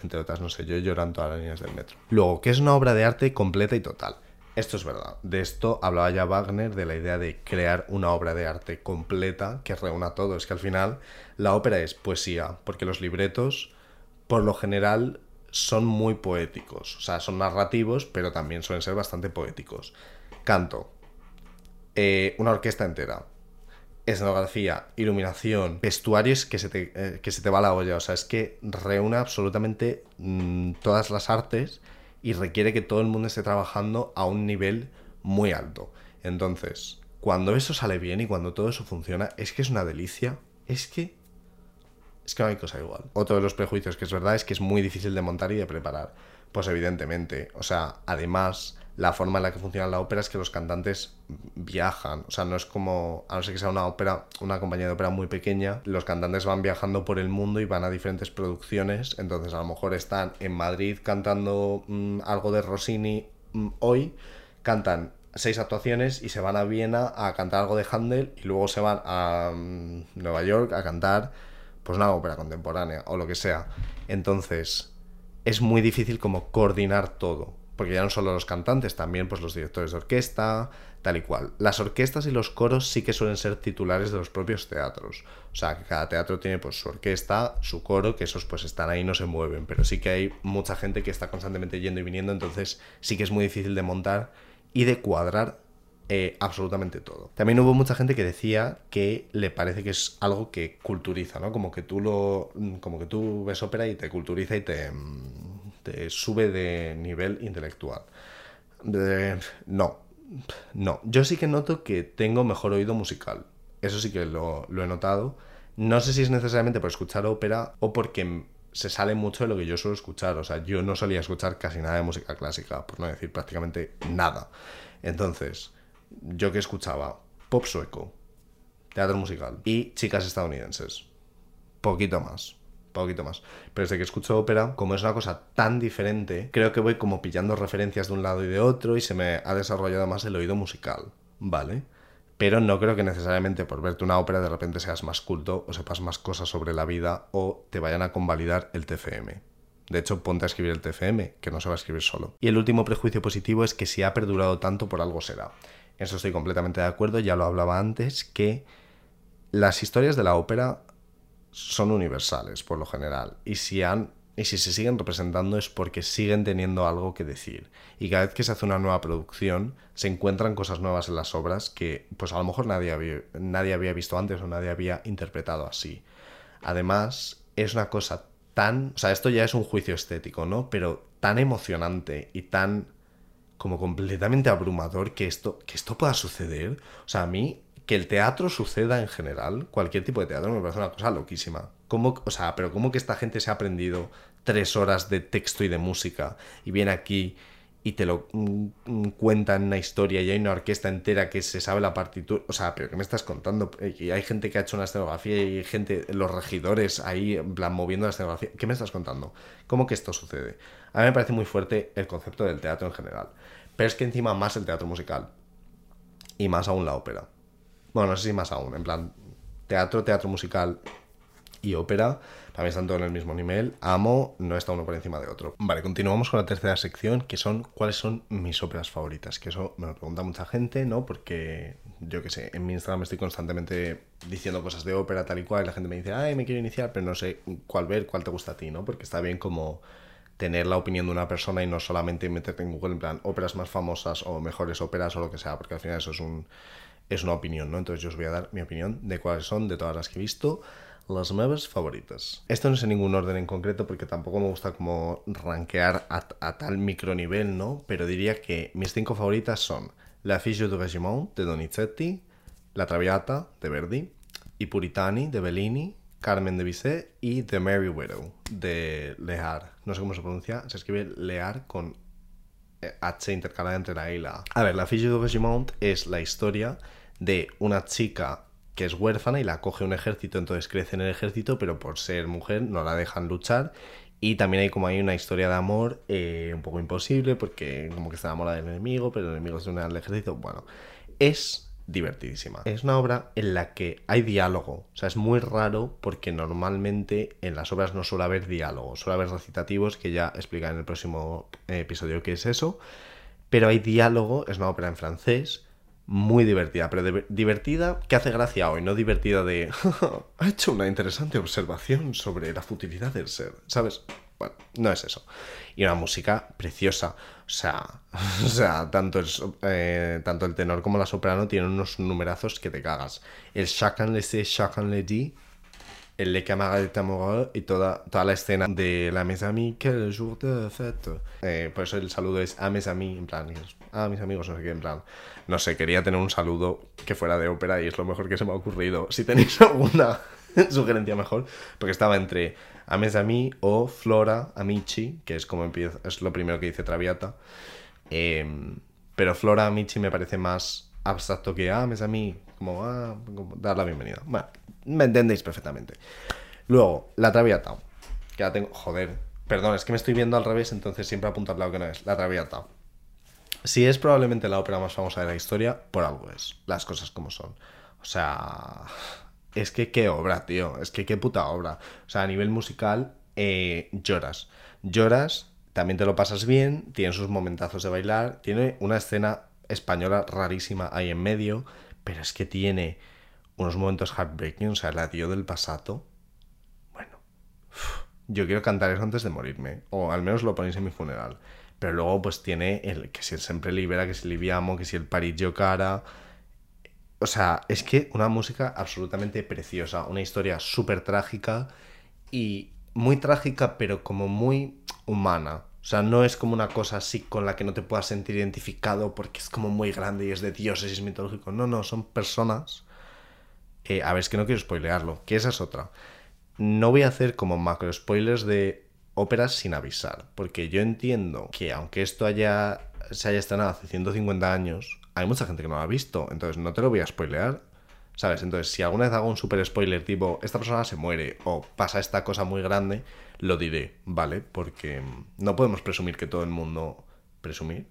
Entre otras, no sé, yo llorando todas las líneas del metro. Luego, que es una obra de arte completa y total. Esto es verdad. De esto hablaba ya Wagner, de la idea de crear una obra de arte completa que reúna todo. Es que al final la ópera es poesía, porque los libretos, por lo general, son muy poéticos. O sea, son narrativos, pero también suelen ser bastante poéticos. Canto. Eh, una orquesta entera. Escenografía, iluminación, vestuarios que se, te, eh, que se te va la olla. O sea, es que reúne absolutamente mm, todas las artes y requiere que todo el mundo esté trabajando a un nivel muy alto. Entonces, cuando eso sale bien y cuando todo eso funciona, es que es una delicia. Es que... Es que no hay cosa igual. Otro de los prejuicios que es verdad es que es muy difícil de montar y de preparar. Pues evidentemente. O sea, además, la forma en la que funciona la ópera es que los cantantes viajan. O sea, no es como, a no ser que sea una ópera, una compañía de ópera muy pequeña, los cantantes van viajando por el mundo y van a diferentes producciones. Entonces, a lo mejor están en Madrid cantando mm, algo de Rossini mm, hoy, cantan seis actuaciones y se van a Viena a cantar algo de Handel y luego se van a mm, Nueva York a cantar pues una ópera contemporánea o lo que sea. Entonces, es muy difícil como coordinar todo porque ya no solo los cantantes, también pues los directores de orquesta, tal y cual. Las orquestas y los coros sí que suelen ser titulares de los propios teatros. O sea, que cada teatro tiene pues su orquesta, su coro, que esos pues están ahí y no se mueven, pero sí que hay mucha gente que está constantemente yendo y viniendo, entonces sí que es muy difícil de montar y de cuadrar eh, absolutamente todo. También hubo mucha gente que decía que le parece que es algo que culturiza, ¿no? Como que tú lo, como que tú ves ópera y te culturiza y te, te sube de nivel intelectual. no, no. Yo sí que noto que tengo mejor oído musical. Eso sí que lo, lo he notado. No sé si es necesariamente por escuchar ópera o porque se sale mucho de lo que yo suelo escuchar. O sea, yo no solía escuchar casi nada de música clásica, por no decir prácticamente nada. Entonces, yo que escuchaba pop sueco, teatro musical y chicas estadounidenses. Poquito más poquito más. Pero desde que escucho ópera, como es una cosa tan diferente, creo que voy como pillando referencias de un lado y de otro y se me ha desarrollado más el oído musical, ¿vale? Pero no creo que necesariamente por verte una ópera de repente seas más culto o sepas más cosas sobre la vida o te vayan a convalidar el TFM. De hecho, ponte a escribir el TFM, que no se va a escribir solo. Y el último prejuicio positivo es que si ha perdurado tanto por algo será. Eso estoy completamente de acuerdo, ya lo hablaba antes, que las historias de la ópera son universales por lo general. Y si han y si se siguen representando es porque siguen teniendo algo que decir. Y cada vez que se hace una nueva producción, se encuentran cosas nuevas en las obras que pues a lo mejor nadie había, nadie había visto antes o nadie había interpretado así. Además, es una cosa tan... O sea, esto ya es un juicio estético, ¿no? Pero tan emocionante y tan como completamente abrumador que esto, que esto pueda suceder. O sea, a mí que el teatro suceda en general, cualquier tipo de teatro, me parece una cosa loquísima. ¿Cómo, o sea, pero ¿cómo que esta gente se ha aprendido tres horas de texto y de música y viene aquí y te lo mm, mm, cuenta en una historia y hay una orquesta entera que se sabe la partitura? O sea, ¿pero qué me estás contando? Y hay gente que ha hecho una escenografía y hay gente, los regidores ahí, en plan, moviendo la escenografía. ¿Qué me estás contando? ¿Cómo que esto sucede? A mí me parece muy fuerte el concepto del teatro en general. Pero es que encima más el teatro musical. Y más aún la ópera. Bueno, no sé si más aún, en plan, teatro, teatro musical y ópera, para mí están todos en el mismo nivel. Amo, no está uno por encima de otro. Vale, continuamos con la tercera sección, que son cuáles son mis óperas favoritas. Que eso me lo pregunta mucha gente, ¿no? Porque yo qué sé, en mi Instagram estoy constantemente diciendo cosas de ópera tal y cual, y la gente me dice, ay, me quiero iniciar, pero no sé cuál ver, cuál te gusta a ti, ¿no? Porque está bien como tener la opinión de una persona y no solamente meterte en Google en plan óperas más famosas o mejores óperas o lo que sea, porque al final eso es un es una opinión, ¿no? Entonces yo os voy a dar mi opinión de cuáles son, de todas las que he visto, las nuevas favoritas. Esto no es en ningún orden en concreto porque tampoco me gusta como rankear a, tal micronivel, ¿no? Pero diría que mis cinco favoritas son La Fille du Régiment de Donizetti, La Traviata de Verdi, I Puritani de Bellini, Carmen de Bizet y The Merry Widow de Lehar. No sé cómo se pronuncia, se escribe Lehar con H intercalada entre la E y la A. A ver, La Fille du Regiment es la historia de una chica que es huérfana y la coge un ejército, entonces crece en el ejército, pero por ser mujer no la dejan luchar. Y también hay como hay una historia de amor eh, un poco imposible, porque como que está enamorada del enemigo, pero el enemigo se une al ejército. Bueno, es divertidísima. Es una obra en la que hay diálogo. O sea, es muy raro porque normalmente en las obras no suele haber diálogo, suele haber recitativos que ya explicaré en el próximo episodio qué es eso. Pero hay diálogo, es una ópera en francés, muy divertida, pero divertida que hace gracia hoy, no divertida de... ha hecho una interesante observación sobre la futilidad del ser, ¿sabes? Bueno, no es eso. Y una música preciosa. O sea, o sea tanto, el, eh, tanto el tenor como la soprano tienen unos numerazos que te cagas. El Chacun le sait, chacun le dit, el Le Camarade amoureux y toda, toda la escena de la mes amis, quel jour de fête. Eh, por eso el saludo es a mes amis, en plan, a mis amigos, no sé qué, en plan. No sé, quería tener un saludo que fuera de ópera y es lo mejor que se me ha ocurrido. Si tenéis alguna sugerencia mejor, porque estaba entre Ames a mí o Flora Amici, que es como empieza, es lo primero que dice Traviata. Em, pero Flora Amici me parece más abstracto que Ames a mí, como, ah, dar la bienvenida. Bueno, me entendéis perfectamente. Luego, la Traviata, que la tengo, joder, perdón, es que me estoy viendo al revés, entonces siempre apunto al lado que no es. La Traviata. Si es probablemente la ópera más famosa de la historia, por algo es. Las cosas como son. O sea, es que qué obra, tío. Es que qué puta obra. O sea, a nivel musical, eh, lloras. Lloras, también te lo pasas bien, tiene sus momentazos de bailar, tiene una escena española rarísima ahí en medio, pero es que tiene unos momentos heartbreaking, o sea, la tío del pasado. Bueno, yo quiero cantar eso antes de morirme, o al menos lo ponéis en mi funeral. Pero luego pues tiene el que si él siempre libera, que si Liviamo, que si el París cara o sea, es que una música absolutamente preciosa, una historia súper trágica y muy trágica, pero como muy humana. O sea, no es como una cosa así con la que no te puedas sentir identificado porque es como muy grande y es de dioses y es mitológico. No, no, son personas. Eh, a ver, es que no quiero spoilearlo, que esa es otra. No voy a hacer como macro spoilers de óperas sin avisar, porque yo entiendo que aunque esto haya, se haya estrenado hace 150 años, hay mucha gente que no lo ha visto, entonces no te lo voy a spoilear. ¿Sabes? Entonces, si alguna vez hago un super spoiler tipo, esta persona se muere o pasa esta cosa muy grande, lo diré, ¿vale? Porque no podemos presumir que todo el mundo... ¿Presumir?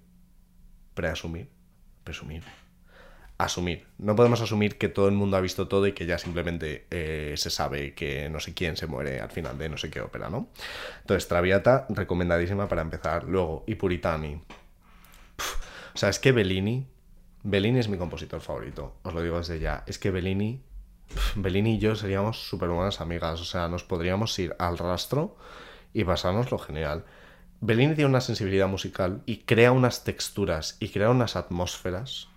¿Preasumir? ¿Presumir? Asumir. No podemos asumir que todo el mundo ha visto todo y que ya simplemente eh, se sabe que no sé quién se muere al final de no sé qué ópera, ¿no? Entonces, Traviata, recomendadísima para empezar. Luego, y Puritani. o sea, es que Bellini Bellini es mi compositor favorito, os lo digo desde ya. Es que Bellini, Bellini y yo seríamos súper buenas amigas, o sea, nos podríamos ir al rastro y pasarnos lo genial. Bellini tiene una sensibilidad musical y crea unas texturas y crea unas atmósferas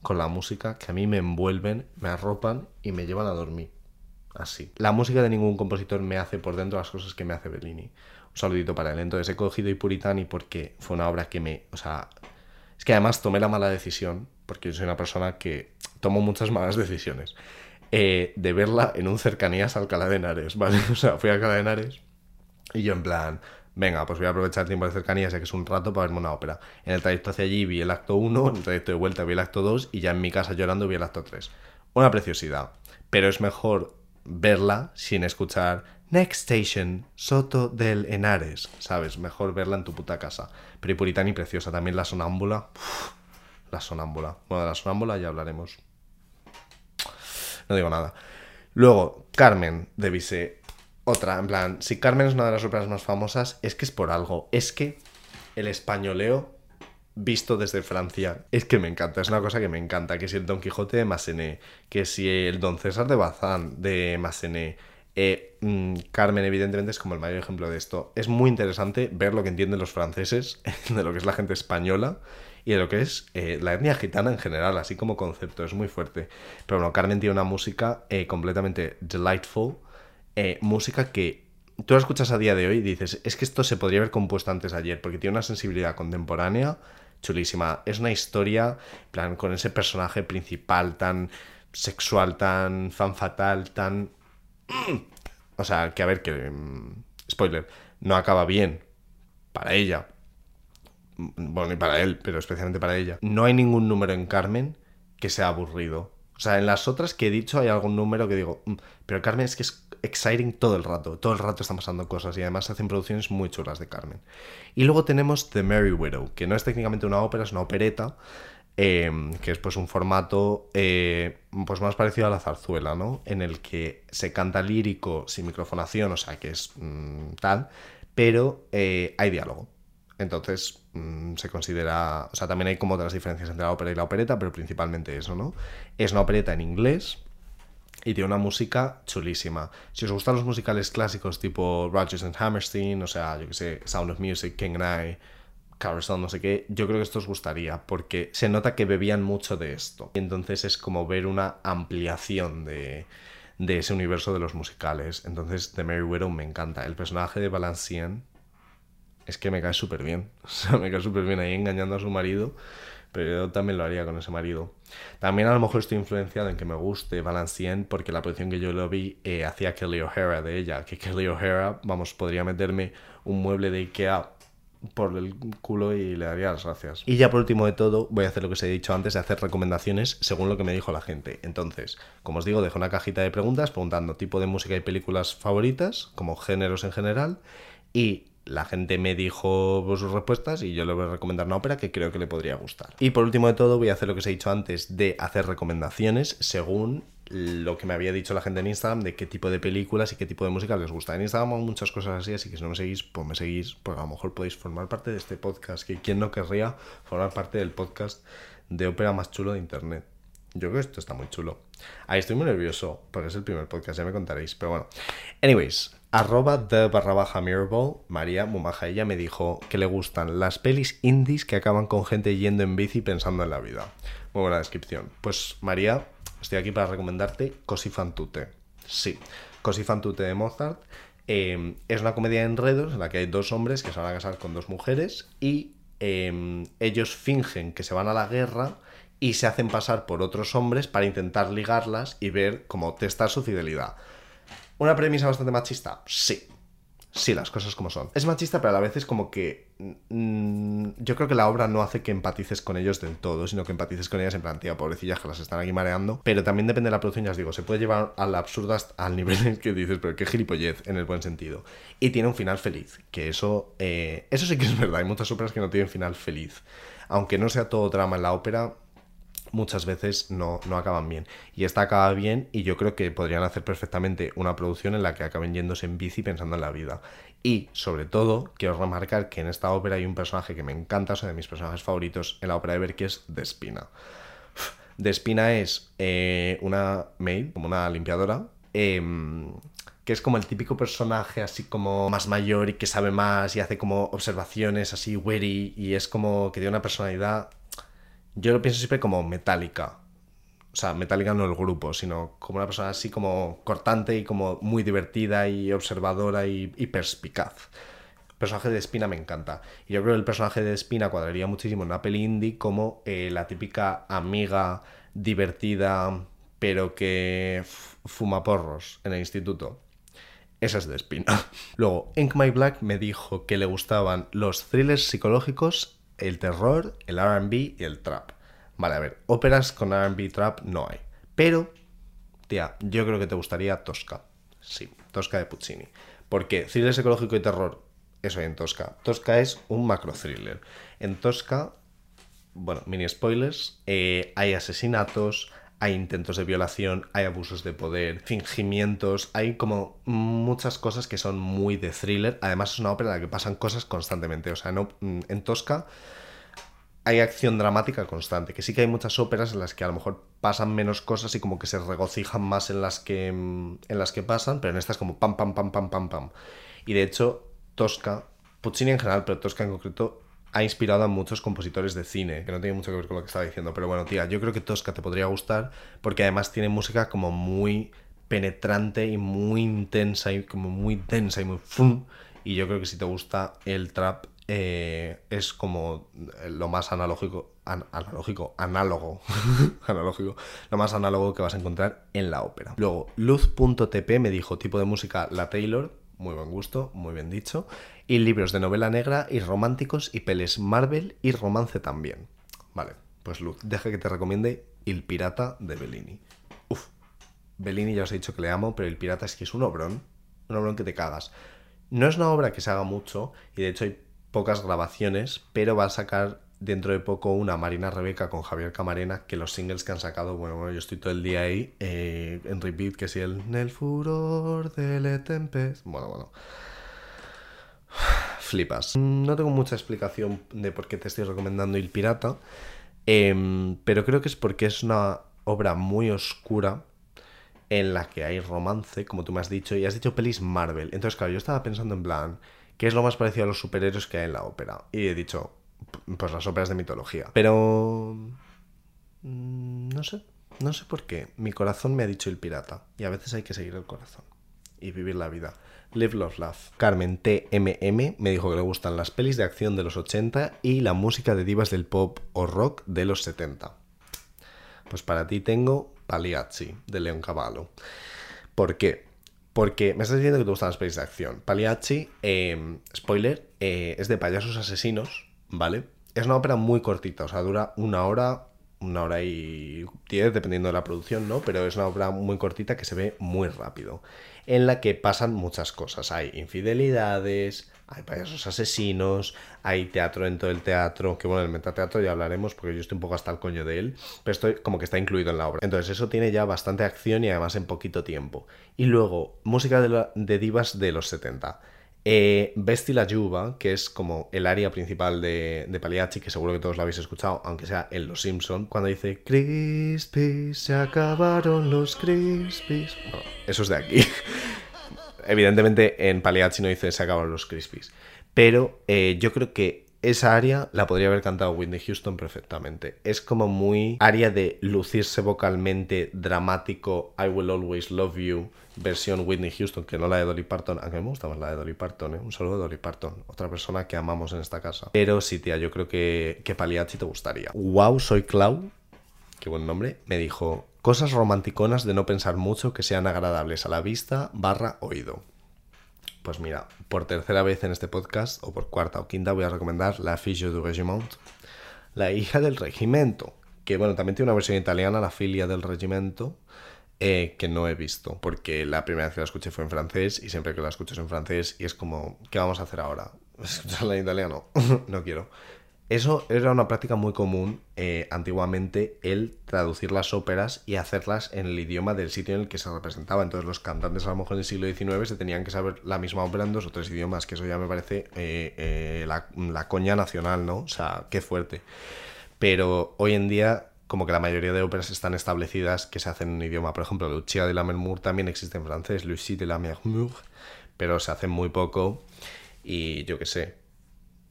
con la música que a mí me envuelven, me arropan y me llevan a dormir. Así. La música de ningún compositor me hace por dentro las cosas que me hace Bellini. Un saludito para él. Entonces he cogido y Puritani porque fue una obra que me, o sea, es que además tomé la mala decisión, porque yo soy una persona que tomo muchas malas decisiones, eh, de verla en un cercanías a Alcalá de Henares, ¿vale? O sea, fui a Alcalá de Henares y yo en plan, venga, pues voy a aprovechar el tiempo de cercanías, ya que es un rato para verme una ópera. En el trayecto hacia allí vi el acto 1, en el trayecto de vuelta vi el acto 2 y ya en mi casa llorando vi el acto 3. Una preciosidad, pero es mejor verla sin escuchar Next Station, Soto del Henares, ¿sabes? Mejor verla en tu puta casa. Pero y puritana y preciosa. También la sonámbula. la sonámbula. Bueno, de la sonámbula ya hablaremos. No digo nada. Luego, Carmen de Bizet. Otra, en plan, si Carmen es una de las óperas más famosas, es que es por algo. Es que el españoleo visto desde Francia. Es que me encanta, es una cosa que me encanta. Que si el Don Quijote de Massenet, que si el Don César de Bazán de Massenet, eh, mm, Carmen, evidentemente, es como el mayor ejemplo de esto. Es muy interesante ver lo que entienden los franceses de lo que es la gente española y de lo que es eh, la etnia gitana en general, así como concepto. Es muy fuerte. Pero bueno, Carmen tiene una música eh, completamente delightful. música que tú la escuchas a día de hoy y dices, es que esto se podría haber compuesto antes ayer, porque tiene una sensibilidad contemporánea chulísima. Es una historia, plan, con ese personaje principal tan sexual, tan fan fatal, tan o sea, que a ver, que... Mm, spoiler, no acaba bien para ella. Bueno, y para él, pero especialmente para ella. No hay ningún número en Carmen que sea aburrido. O sea, en las otras que he dicho hay algún número que digo, "Mm", pero Carmen es que es exciting todo el rato, todo el rato están pasando cosas y además se hacen producciones muy chulas de Carmen. Y luego tenemos The Merry Widow, que no es técnicamente una ópera, es una opereta, eh, que es pues un formato eh, pues más parecido a la zarzuela, ¿no? En el que se canta lírico sin microfonación, o sea, que es mm, tal, pero eh, hay diálogo. Entonces mm, se considera, o sea, también hay como otras diferencias entre la ópera y la opereta, pero principalmente eso, ¿no? Es una opereta en inglés y tiene una música chulísima. Si os gustan los musicales clásicos tipo Rodgers and Hammerstein, o sea, yo que sé, Sound of Music, King and I, Carousel, no sé qué, yo creo que esto os gustaría porque se nota que bebían mucho de esto. Y entonces es como ver una ampliación de, de ese universo de los musicales. Entonces, The Mary Widow me encanta. El personaje de Balancien es que me cae súper bien. O sea, me cae súper bien ahí engañando a su marido. Pero yo también lo haría con ese marido. También a lo mejor estoy influenciado en que me guste Balancien porque la producción que yo lo vi eh, hacía Kelly O'Hara de ella. Que Kelly O'Hara, vamos, podría meterme un mueble de Ikea por el culo y le daría las gracias. Y ya por último de todo, voy a hacer lo que os he dicho antes, de hacer recomendaciones según lo que me dijo la gente. Entonces, como os digo, dejo una cajita de preguntas preguntando tipo de música y películas favoritas, como géneros en general, y la gente me dijo sus respuestas y yo le voy a recomendar una ópera que creo que le podría gustar. Y por último de todo, voy a hacer lo que os he dicho antes de hacer recomendaciones según lo que me había dicho la gente en Instagram de qué tipo de películas y qué tipo de música les gusta. En Instagram hay muchas cosas así, así que si no me seguís, pues me seguís, pues a lo mejor podéis formar parte de este podcast, que quien no querría formar parte del podcast de ópera más chulo de internet. Yo creo que esto está muy chulo. Ahí estoy muy nervioso, porque es el primer podcast, ya me contaréis, pero bueno. Anyways, arroba de barra baja Mirrorball, María Mumaja, ella me dijo que le gustan las pelis indies que acaban con gente yendo en bici pensando en la vida. Muy buena descripción. Pues María, estoy aquí para recomendarte Così fan tutte. Sí, Così fan tutte de Mozart. eh, es una comedia de enredos en la que hay dos hombres que se van a casar con dos mujeres y eh, ellos fingen que se van a la guerra y se hacen pasar por otros hombres para intentar ligarlas y ver cómo testar su fidelidad. ¿Una premisa bastante machista? Sí. Sí, las cosas como son. Es machista, pero a la vez es como que. mm, yo creo que la obra no hace que empatices con ellos del todo, sino que empatices con ellas en plan, tía, pobrecillas que las están aquí mareando. Pero también depende de la producción, ya os digo, se puede llevar al absurdo hasta al nivel en que dices, pero qué gilipollez, en el buen sentido. Y tiene un final feliz, que eso. eh, eso sí que es verdad, hay muchas óperas que no tienen final feliz. Aunque no sea todo drama en la ópera, muchas veces no, no acaban bien. Y esta acaba bien y yo creo que podrían hacer perfectamente una producción en la que acaben yéndose en bici pensando en la vida. Y sobre todo, quiero remarcar que en esta ópera hay un personaje que me encanta, o sea, de mis personajes favoritos en la ópera de Ver, que es Despina. Despina es eh, una maid, como una limpiadora, em, que es como el típico personaje así como más mayor y que sabe más y hace como observaciones así witty y es como que tiene una personalidad yo lo pienso siempre como metálica. O sea, metálica no el grupo, sino como una persona así como cortante y como muy divertida y observadora y, perspicaz. El personaje de Espina me encanta. Y yo creo que el personaje de Espina cuadraría muchísimo en una peli indie como eh, la típica amiga divertida, pero que fuma porros en el instituto. Esa es de Espina. Luego, Ink My Black me dijo que le gustaban los thrillers psicológicos, el terror, el RB y el trap. Vale, a ver, óperas con RB y trap no hay. Pero, tía, yo creo que te gustaría Tosca. Sí, Tosca de Puccini. Porque thriller psicológico y terror, eso hay en Tosca. Tosca es un macro thriller. En Tosca bueno, mini spoilers, eh, hay asesinatos, hay intentos de violación, hay abusos de poder, fingimientos, hay como muchas cosas que son muy de thriller. Además es una ópera en la que pasan cosas constantemente. O sea, no, mm, en Tosca hay acción dramática constante, que sí que hay muchas óperas en las que a lo mejor pasan menos cosas y como que se regocijan más en las que, mm, en las que pasan, pero en esta es como pam, pam, pam, pam, pam, pam. Y de hecho, Tosca, Puccini en general, pero Tosca en concreto, ha inspirado a muchos compositores de cine, que no tiene mucho que ver con lo que estaba diciendo, pero bueno, tía, yo creo que Tosca te podría gustar porque además tiene música como muy penetrante y muy intensa y como muy densa y muy fum. Y yo creo que si te gusta el trap, eh, es como lo más analógico, an- analógico, análogo, analógico, lo más análogo que vas a encontrar en la ópera. Luego, luz.tp me dijo tipo de música La Taylor, muy buen gusto, muy bien dicho, y libros de novela negra y románticos y peles Marvel y romance también. Vale, pues Luz, deja que te recomiende El Pirata de Bellini. Uf, Bellini ya os he dicho que le amo, pero El Pirata es que es un obrón, un obrón que te cagas. No es una obra que se haga mucho, y de hecho hay pocas grabaciones, pero va a sacar dentro de poco una Marina Rebeca con Javier Camarena, que los singles que han sacado, bueno, bueno yo estoy todo el día ahí eh, en repeat, que si el el furor del tempest, bueno, bueno. Flipas. No tengo mucha explicación de por qué te estoy recomendando El Pirata, em, pero creo que es porque es una obra muy oscura en la que hay romance, como tú me has dicho, y has dicho pelis Marvel. Entonces, claro, yo estaba pensando en plan, ¿qué es lo más parecido a los superhéroes que hay en la ópera? Y he dicho, pues las óperas de mitología. Pero... Mm, no sé, no sé por qué. Mi corazón me ha dicho el pirata. Y a veces hay que seguir el corazón. Y vivir la vida. Live, love, love. Carmen TMM me dijo que le gustan las pelis de acción de los 80 y la música de divas del pop o rock de los 70. Pues para ti tengo Pagliacci, de León Cavallo. ¿Por qué? Porque me estás diciendo que te gustan las pelis de acción. Pagliacci, eh, spoiler, es de payasos asesinos ¿vale? Es una ópera muy cortita, o sea, dura una hora, una hora y diez, dependiendo de la producción, ¿no? Pero es una obra muy cortita que se ve muy rápido, en la que pasan muchas cosas. Hay infidelidades, hay payasos asesinos, hay teatro dentro del teatro, que bueno, el metateatro ya hablaremos porque yo estoy un poco hasta el coño de él, pero estoy como que está incluido en la obra. Entonces eso tiene ya bastante acción y además en poquito tiempo. Y luego, música de, de divas de los 70. Eh, Besti la Yuba, que es como el área principal de, de Pagliacci, que seguro que todos lo habéis escuchado, aunque sea en Los Simpson, cuando dice Crispy, se acabaron los Crispies. eso es de aquí. Evidentemente en Pagliacci no dice se acabaron los Crispies. Pero eh, yo creo que esa área la podría haber cantado Whitney Houston perfectamente. Es como muy área de lucirse vocalmente, dramático, I Will Always Love You, versión Whitney Houston, que no la de Dolly Parton, aunque me gusta más la de Dolly Parton, ¿eh? un saludo de Dolly Parton, otra persona que amamos en esta casa. Pero sí, tía, yo creo que, que Pagliacci te gustaría. Wow, soy Clau, qué buen nombre, me dijo, cosas romanticonas de no pensar mucho que sean agradables a la vista barra oído. Pues mira, por tercera vez en este podcast, o por cuarta o quinta, voy a recomendar La Fille du Regiment, La hija del regimiento, que bueno, también tiene una versión italiana, La filia del regimiento, eh, que no he visto, porque la primera vez que la escuché fue en francés y siempre que la escucho en francés y es como, ¿qué vamos a hacer ahora? ¿Escucharla en italiano? no quiero. Eso era una práctica muy común eh, antiguamente, el traducir las óperas y hacerlas en el idioma del sitio en el que se representaba. Entonces los cantantes a lo mejor en el siglo XIX se tenían que saber la misma ópera en dos o tres idiomas, que eso ya me parece eh, eh, la, la, coña nacional, ¿no? O sea, qué fuerte. Pero hoy en día, como que la mayoría de óperas están establecidas que se hacen en un idioma. Por ejemplo, Lucia de la Mermur también existe en francés, Lucie de la Mermur, pero se hace muy poco y yo qué sé,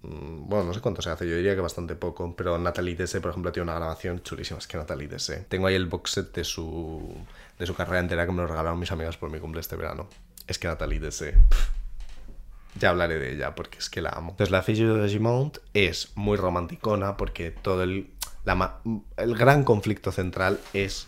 Mm, bueno, no sé cuánto se hace, yo diría que bastante poco, pero Natalie Desse, por ejemplo, tiene una grabación chulísima, es que Natalie Desse. Tengo ahí el box set de su, de su carrera entera que me lo regalaron mis amigas por mi cumple este verano. Es que Natalie Desse... Ya hablaré de ella porque es que la amo. Entonces la Fille de Gimont es muy romanticona porque todo el, el gran conflicto central es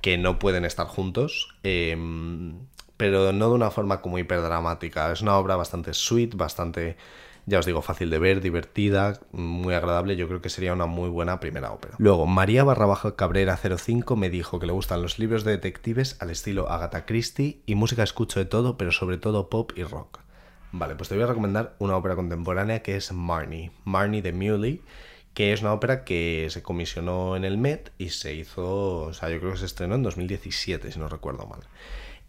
que no pueden estar juntos, em, pero no de una forma como hiperdramática. Es una obra bastante sweet, bastante ya os digo, fácil de ver, divertida, muy agradable. Yo creo que sería una muy buena primera ópera. Luego, María barra baja Cabrera 05 me dijo que le gustan los libros de detectives al estilo Agatha Christie y música escucho de todo, pero sobre todo pop y rock. Vale, pues te voy a recomendar una ópera contemporánea que es Marnie, Marnie de Muley, que es una ópera que se comisionó en el Met y se hizo, o sea, yo creo que se estrenó en 2017, si no recuerdo mal.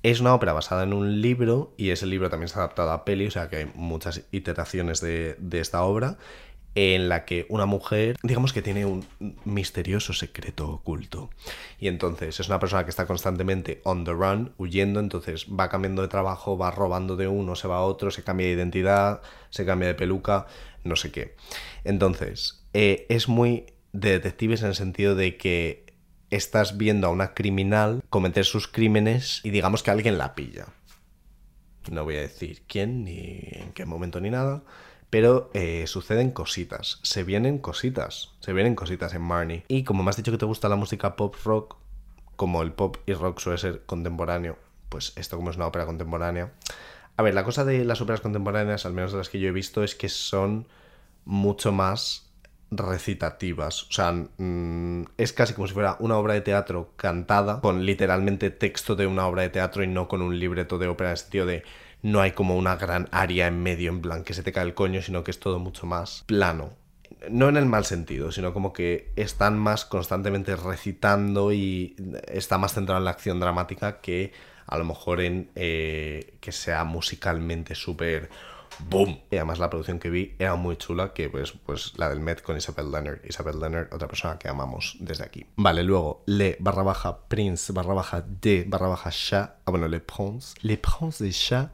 Es una ópera basada en un libro y ese libro también ha adaptado a peli, o sea que hay muchas iteraciones de, esta obra en la que una mujer, digamos que tiene un misterioso secreto oculto. Y entonces es una persona que está constantemente on the run, huyendo, entonces va cambiando de trabajo, va robando de uno, se va a otro, se cambia de identidad, se cambia de peluca, no sé qué. Entonces, eh, es muy de detectives en el sentido de que estás viendo a una criminal cometer sus crímenes y digamos que alguien la pilla. No voy a decir quién, ni en qué momento, ni nada. Pero eh, suceden cositas, se vienen cositas, se vienen cositas en Marnie. Y como me has dicho que te gusta la música pop rock, como el pop y rock suele ser contemporáneo, pues esto como es una ópera contemporánea. A ver, la cosa de las óperas contemporáneas, al menos de las que yo he visto, es que son mucho más recitativas. O sea, mm, es casi como si fuera una obra de teatro cantada con literalmente texto de una obra de teatro y no con un libreto de ópera en el de no hay como una gran área en medio en plan que se te cae el coño, sino que es todo mucho más plano. No en el mal sentido, sino como que están más constantemente recitando y está más centrado en la acción dramática que a lo mejor en eh, que sea musicalmente súper ¡Boom! Y además la producción que vi era muy chula, que pues, pues la del Met con Isabel Leonard. Isabel Leonard, otra persona que amamos desde aquí. Vale, luego Le barra baja Prince barra baja de barra baja Chat. Ah, bueno, Le Prince. Le Prince de Chat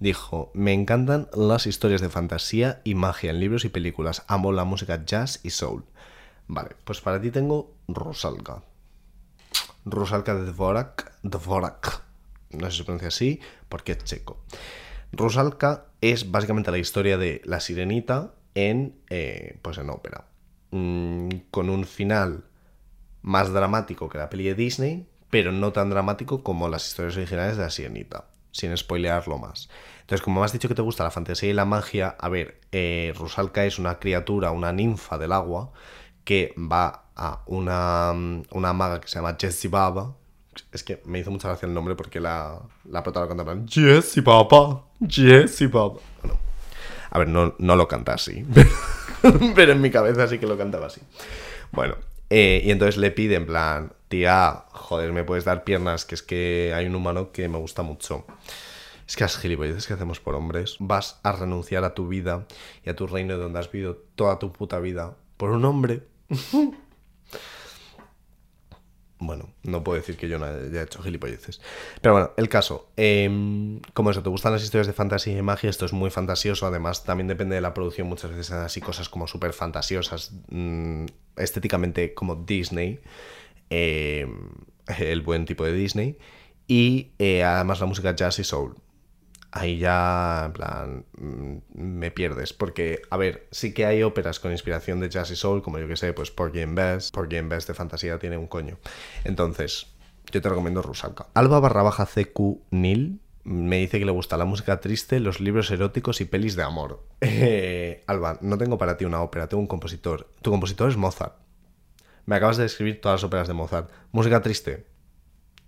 dijo, me encantan las historias de fantasía y magia en libros y películas. Amo la música jazz y soul. Vale, pues para ti tengo Rosalka. Rosalka de Dvorak. Dvorak. No sé si se pronuncia así, porque es checo. Rusalka es básicamente la historia de la sirenita en, eh, pues en ópera. Mm, con un final más dramático que la peli de Disney, pero no tan dramático como las historias originales de la sirenita, sin spoilearlo más. Entonces, como me has dicho que te gusta la fantasía y la magia, a ver, eh, Rusalka es una criatura, una ninfa del agua, que va a una, una maga que se llama Jessie Baba, es que me hizo mucha gracia el nombre porque la, la prota lo canta Jessy Papa, Jessy Papa. Bueno, a ver, no, no lo canta así, pero, en mi cabeza sí que lo cantaba así. Bueno, eh, y entonces le pide en plan, tía, joder, me puedes dar piernas, que es que hay un humano que me gusta mucho. Es que las gilipolleces que hacemos por hombres, vas a renunciar a tu vida y a tu reino donde has vivido toda tu puta vida por un hombre. Bueno, no puedo decir que yo no haya hecho gilipolleces. Pero bueno, el caso. Eh, como eso, ¿te gustan las historias de fantasía y magia? Esto es muy fantasioso. Además, también depende de la producción. Muchas veces así cosas como súper fantasiosas. Mm, estéticamente como Disney. Em, el buen tipo de Disney. Y eh, además la música jazz y soul ahí ya, en plan, mm, me pierdes. Porque, a ver, sí que hay óperas con inspiración de jazz y soul, como yo que sé, pues Porgy and Bess. Porgy and de fantasía tiene un coño. Entonces, yo te recomiendo Rusalka. Alba barra baja CQ Nil me dice que le gusta la música triste, los libros eróticos y pelis de amor. Eh, Alba, no tengo para ti una ópera, tengo un compositor. Tu compositor es Mozart. Me acabas de describir todas las óperas de Mozart. Música triste,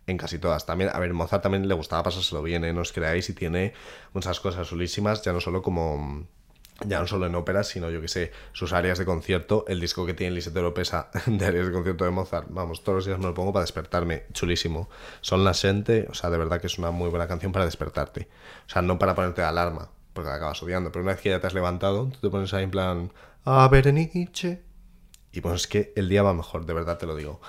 en casi todas. También, a ver, Mozart también le gustaba pasárselo bien, ¿eh? no os creáis, y tiene muchas cosas chulísimas, ya no solo como ya no solo en óperas, sino yo que sé, sus áreas de concierto, el disco que tiene Lisette Oropesa de áreas de concierto de Mozart, vamos, todos los días me lo pongo para despertarme, chulísimo. Son la gente, o sea, de verdad que es una muy buena canción para despertarte. O sea, no para ponerte alarma, porque la acabas odiando, pero una vez que ya te has levantado, tú te pones ahí en plan, a Berenice, y pues es que el día va mejor, de verdad te lo digo.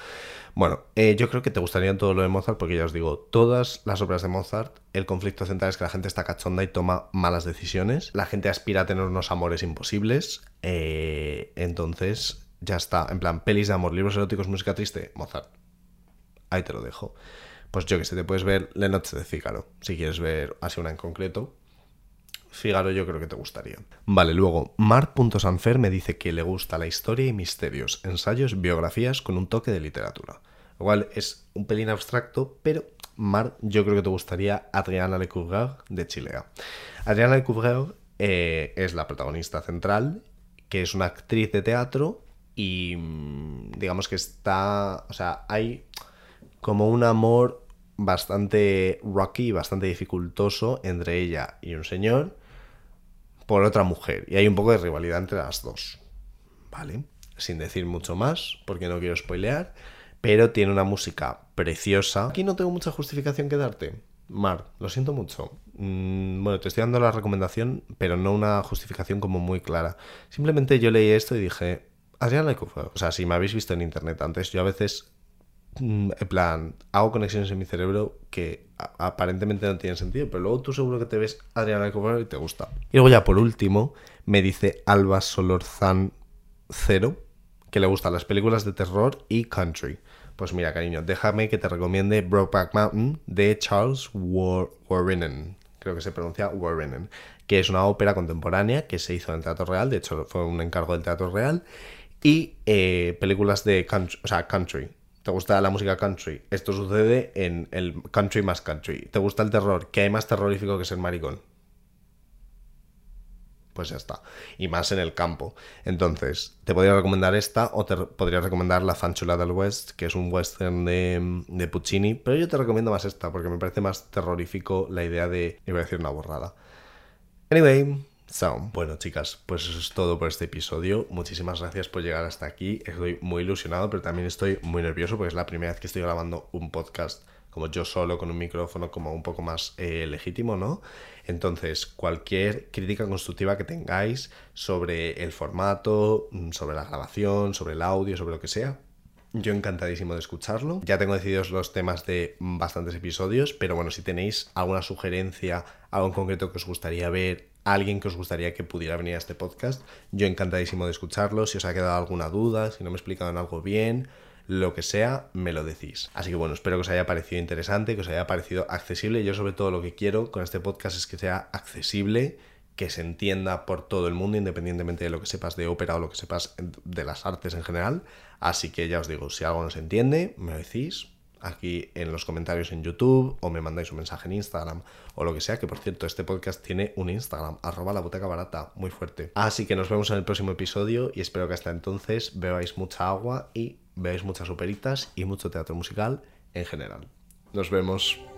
Bueno, eh, yo creo que te gustaría todo lo de Mozart porque ya os digo, todas las obras de Mozart, el conflicto central es que la gente está cachonda y toma malas decisiones, la gente aspira a tener unos amores imposibles, eh, entonces ya está, en plan, pelis de amor, libros eróticos, música triste, Mozart. Ahí te lo dejo. Pues yo que sé, te puedes ver La Noche de Fígaro, si quieres ver así una en concreto, Fígaro yo creo que te gustaría. Vale, luego, Mar.sanfer me dice que le gusta la historia y misterios, ensayos, biografías con un toque de literatura. Igual es un pelín abstracto, pero Mar, yo creo que te gustaría Adriana Lecouvreur de Chilea. Adriana Lecouvreur eh, es la protagonista central, que es una actriz de teatro y mm, digamos que está, o sea, hay como un amor bastante rocky, bastante dificultoso entre ella y un señor por otra mujer. Y hay un poco de rivalidad entre las dos. ¿Vale? Sin decir mucho más, porque no quiero spoilear. Pero tiene una música preciosa. Aquí no tengo mucha justificación que darte. Mar, lo siento mucho. Mm, bueno, te estoy dando la recomendación, pero no una justificación como muy clara. Simplemente yo leí esto y dije, Adriana O sea, si me habéis visto en internet antes, yo a veces en plan, hago conexiones en mi cerebro que aparentemente no tienen sentido, pero luego tú seguro que te ves Adriana y te gusta. Y luego ya por último, me dice Alba Solorzan Cero, que le gustan las películas de terror y country. Pues mira, cariño, déjame que te recomiende Brokeback Mountain de Charles Warrenen. Creo que se pronuncia Warrenen. Que es una ópera contemporánea que se hizo en el Teatro Real. De hecho, fue un encargo del Teatro Real. Y eh, películas de country, country te gusta la música country, esto sucede en el country más country. ¿Te gusta el terror? ¿Qué hay más terrorífico que ser maricón? pues ya está. Y más en el campo. Entonces, te podría recomendar esta o te podría recomendar La Fanchula del West, que es un western de, de Puccini, pero yo te recomiendo más esta porque me parece más terrorífico la idea de, iba a decir una borrada. Anyway, bueno chicas, pues eso es todo por este episodio. Muchísimas gracias por llegar hasta aquí. Estoy muy ilusionado, pero también estoy muy nervioso porque es la primera vez que estoy grabando un podcast como yo solo con un micrófono como un poco más eh, legítimo, ¿no? Entonces, cualquier crítica constructiva que tengáis sobre el formato, mm, sobre la grabación, sobre el audio, sobre lo que sea, yo encantadísimo de escucharlo. Ya tengo decididos los temas de bastantes episodios, pero bueno, si tenéis alguna sugerencia, algo en concreto que os gustaría ver, alguien que os gustaría que pudiera venir a este podcast, yo encantadísimo de escucharlo. Si os ha quedado alguna duda, si no me he explicado en algo bien, lo que sea, me lo decís. Así que bueno, espero que os haya parecido interesante, que os haya parecido accesible. Yo sobre todo lo que quiero con este podcast es que sea accesible, que se entienda por todo el mundo, independientemente de lo que sepas de ópera o lo que sepas de las artes en general. Así que ya os digo, si algo no se entiende, me lo decís aquí en los comentarios en YouTube o me mandáis un mensaje en Instagram o lo que sea, que por cierto este podcast tiene un Instagram, arroba la boteca barata, muy fuerte. Así que nos vemos en el próximo episodio y espero que hasta entonces bebáis mucha agua y veáis muchas operitas y mucho teatro musical en general. Nos vemos.